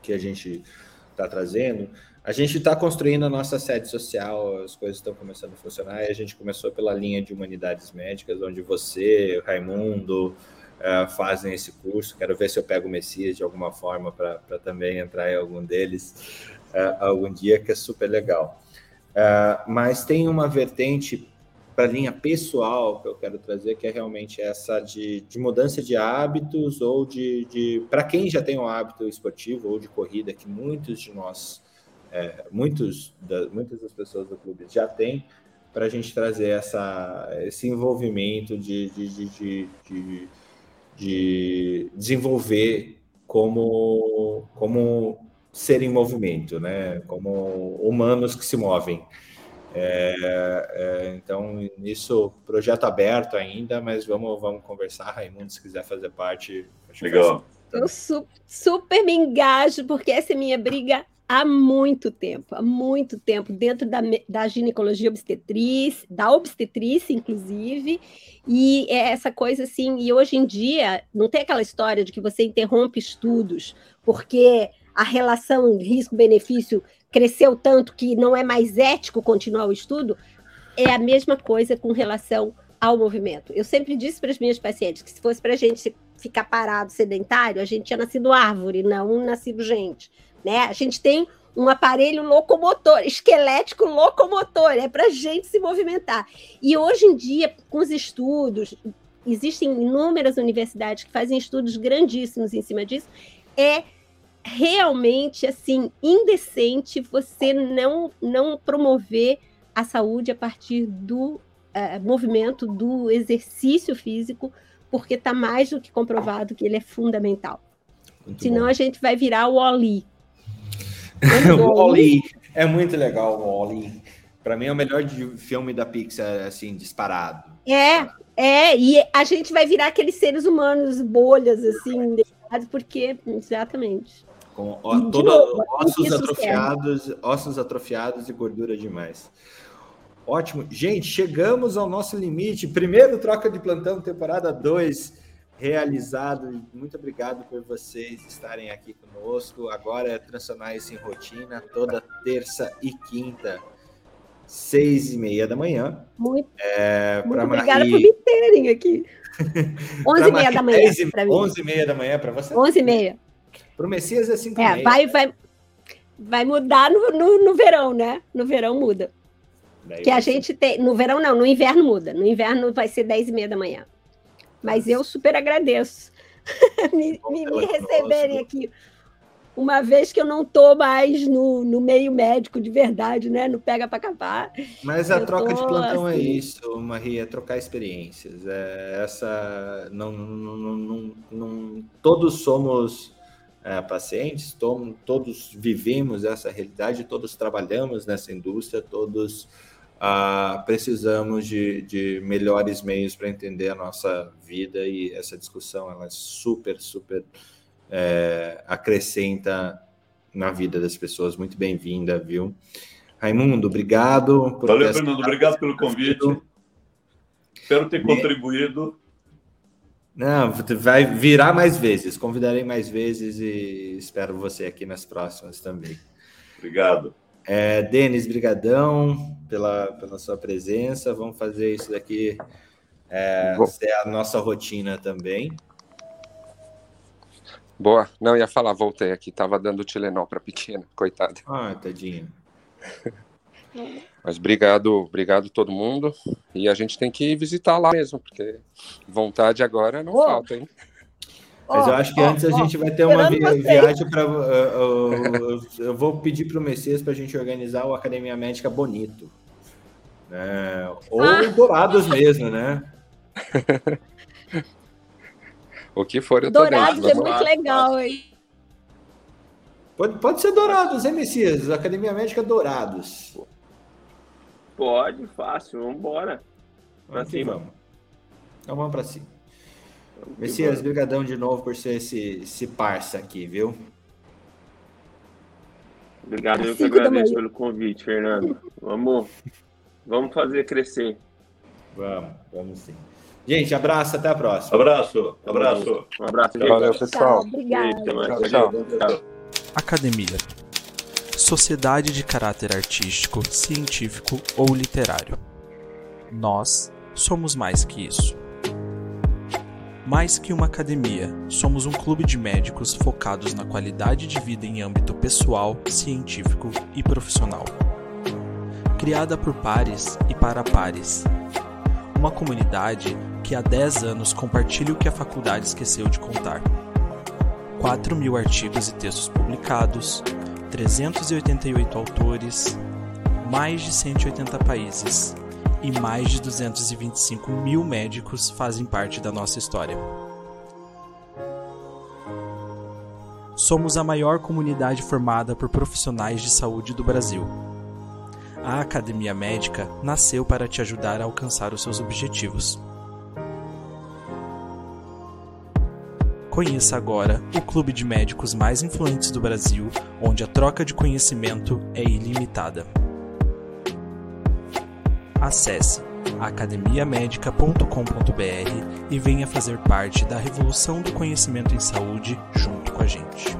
S1: que a gente está trazendo, a gente está construindo a nossa sede social, as coisas estão começando a funcionar, a gente começou pela linha de humanidades médicas, onde você, Raimundo, eh, fazem esse curso. Quero ver se eu pego o Messias de alguma forma para também entrar em algum deles eh, algum dia, que é super legal. Eh, mas tem uma vertente para a linha pessoal que eu quero trazer, que é realmente essa de, de mudança de hábitos ou de, de para quem já tem um hábito esportivo ou de corrida, que muitos de nós, é, muitos da, muitas das pessoas do clube já têm, para a gente trazer essa, esse envolvimento de, de, de, de, de, de desenvolver como, como ser em movimento, né? como humanos que se movem. É, é, então, isso, projeto aberto ainda, mas vamos, vamos conversar, Raimundo, se quiser fazer parte. acho que
S4: Legal.
S3: Eu su- super me engajo, porque essa é minha briga há muito tempo, há muito tempo, dentro da, da ginecologia obstetriz, da obstetrícia, inclusive, e é essa coisa assim, e hoje em dia não tem aquela história de que você interrompe estudos, porque a relação risco-benefício cresceu tanto que não é mais ético continuar o estudo, é a mesma coisa com relação ao movimento. Eu sempre disse para as minhas pacientes que se fosse para a gente ficar parado, sedentário, a gente tinha nascido árvore, não nascido gente. Né? A gente tem um aparelho locomotor, esquelético locomotor, é para a gente se movimentar. E hoje em dia, com os estudos, existem inúmeras universidades que fazem estudos grandíssimos em cima disso, é realmente assim indecente você não não promover a saúde a partir do eh, movimento do exercício físico porque está mais do que comprovado que ele é fundamental
S1: Muito
S3: senão
S1: bom.
S3: a gente vai virar o Oli
S1: o Wall-E é muito legal, o Wall-E. Para mim é o melhor de- filme da Pixar, assim, disparado.
S3: é é e a gente vai virar aqueles seres humanos bolhas assim porque exatamente
S1: Com ó, toda-
S3: novo,
S1: ossos atrofiados, ossos atrofiados e gordura demais. Ótimo. Gente, chegamos ao nosso limite. Primeiro troca de plantão, temporada 2, realizado. Muito obrigado por vocês estarem aqui conosco. Agora é transformar isso em rotina, toda terça e quinta, seis e meia da manhã.
S3: muito,
S1: É,
S3: muito obrigada
S1: Marie-
S3: por me terem aqui 11 e meia da manhã
S1: 10 e-
S3: para mim
S1: 11 e meia da manhã para você?
S3: 11 e meia
S1: Para o Messias é 5 e
S3: É, vai, vai, vai mudar no, no, no verão, né? No verão muda.
S1: Daí
S3: Que a gente tem. No verão não, no inverno muda. No inverno vai ser 10 e meia da manhã. Mas eu super agradeço me, me, me receberem aqui. Uma vez que eu não estou mais no, no meio médico de verdade, né? No pega para capar.
S1: Mas a troca de
S3: tô,
S1: plantão é
S3: assim-
S1: isso, Maria, é trocar experiências. É essa, não, não, não, não- todos somos é, pacientes, todos vivemos essa realidade, todos trabalhamos nessa indústria, todos ah, precisamos de, de melhores meios para entender a nossa vida e essa discussão ela é super, super é, acrescenta na vida das pessoas. Muito bem-vinda, viu? Raimundo, obrigado. por
S4: Valeu, Fernando. Obrigado pelo convite. Espero ter contribuído.
S1: Não, vai virar mais vezes. Convidarei mais vezes e espero você aqui nas próximas também.
S4: Obrigado.
S1: É, Denis, brigadão pela, pela sua presença. Vamos fazer isso daqui é, ser a nossa rotina também.
S6: Boa. Não, ia falar, voltei aqui. Tava dando Tilenol para pequena, coitada.
S1: Ah, tadinha.
S6: Mas obrigado, obrigado todo mundo. E a gente tem que visitar lá mesmo, porque vontade agora não falta, hein?
S1: Mas eu acho que oh, antes a gente vai ter uma vi viagem para. Uh, uh, eu vou pedir para o Messias para a gente organizar o Academia Médica Bonito. É, ou ah. Dourados mesmo, né?
S6: o que for, eu
S3: Dourados dentro. é muito legal, hein?
S1: Pode, pode ser Dourados, hein, Messias? Academia Médica Dourados.
S2: Pode, fácil, vamos embora.
S1: Pra cima. Vamos. Então vamos para cima. Messias, brigadão de novo por ser esse, esse parça aqui, viu?
S2: Obrigado, eu que agradeço pelo convite, Fernando. Vamos, vamos fazer crescer.
S1: Vamos, vamos sim. Gente, abraço, até a próxima.
S4: Abraço, abraço.
S2: Um abraço.
S6: Valeu, pessoal.
S3: Tchau, obrigado.
S6: Tchau, tchau.
S7: Academia. Sociedade de caráter artístico, científico ou literário. Nós somos mais que isso. Mais que uma academia, somos um clube de médicos focados na qualidade de vida em âmbito pessoal, científico e profissional. Criada por pares e para pares. Uma comunidade que há 10 anos compartilha o que a faculdade esqueceu de contar. 4 mil artigos e textos publicados, 388 autores, mais de 180 países e mais de 225 mil médicos fazem parte da nossa história. Somos a maior comunidade formada por profissionais de saúde do Brasil. A Academia Médica nasceu para te ajudar a alcançar os seus objetivos. Conheça agora o clube de médicos mais influentes do Brasil, onde a troca de conhecimento é ilimitada. Acesse academiamedica.com.br e venha fazer parte da revolução do conhecimento em saúde junto com a gente.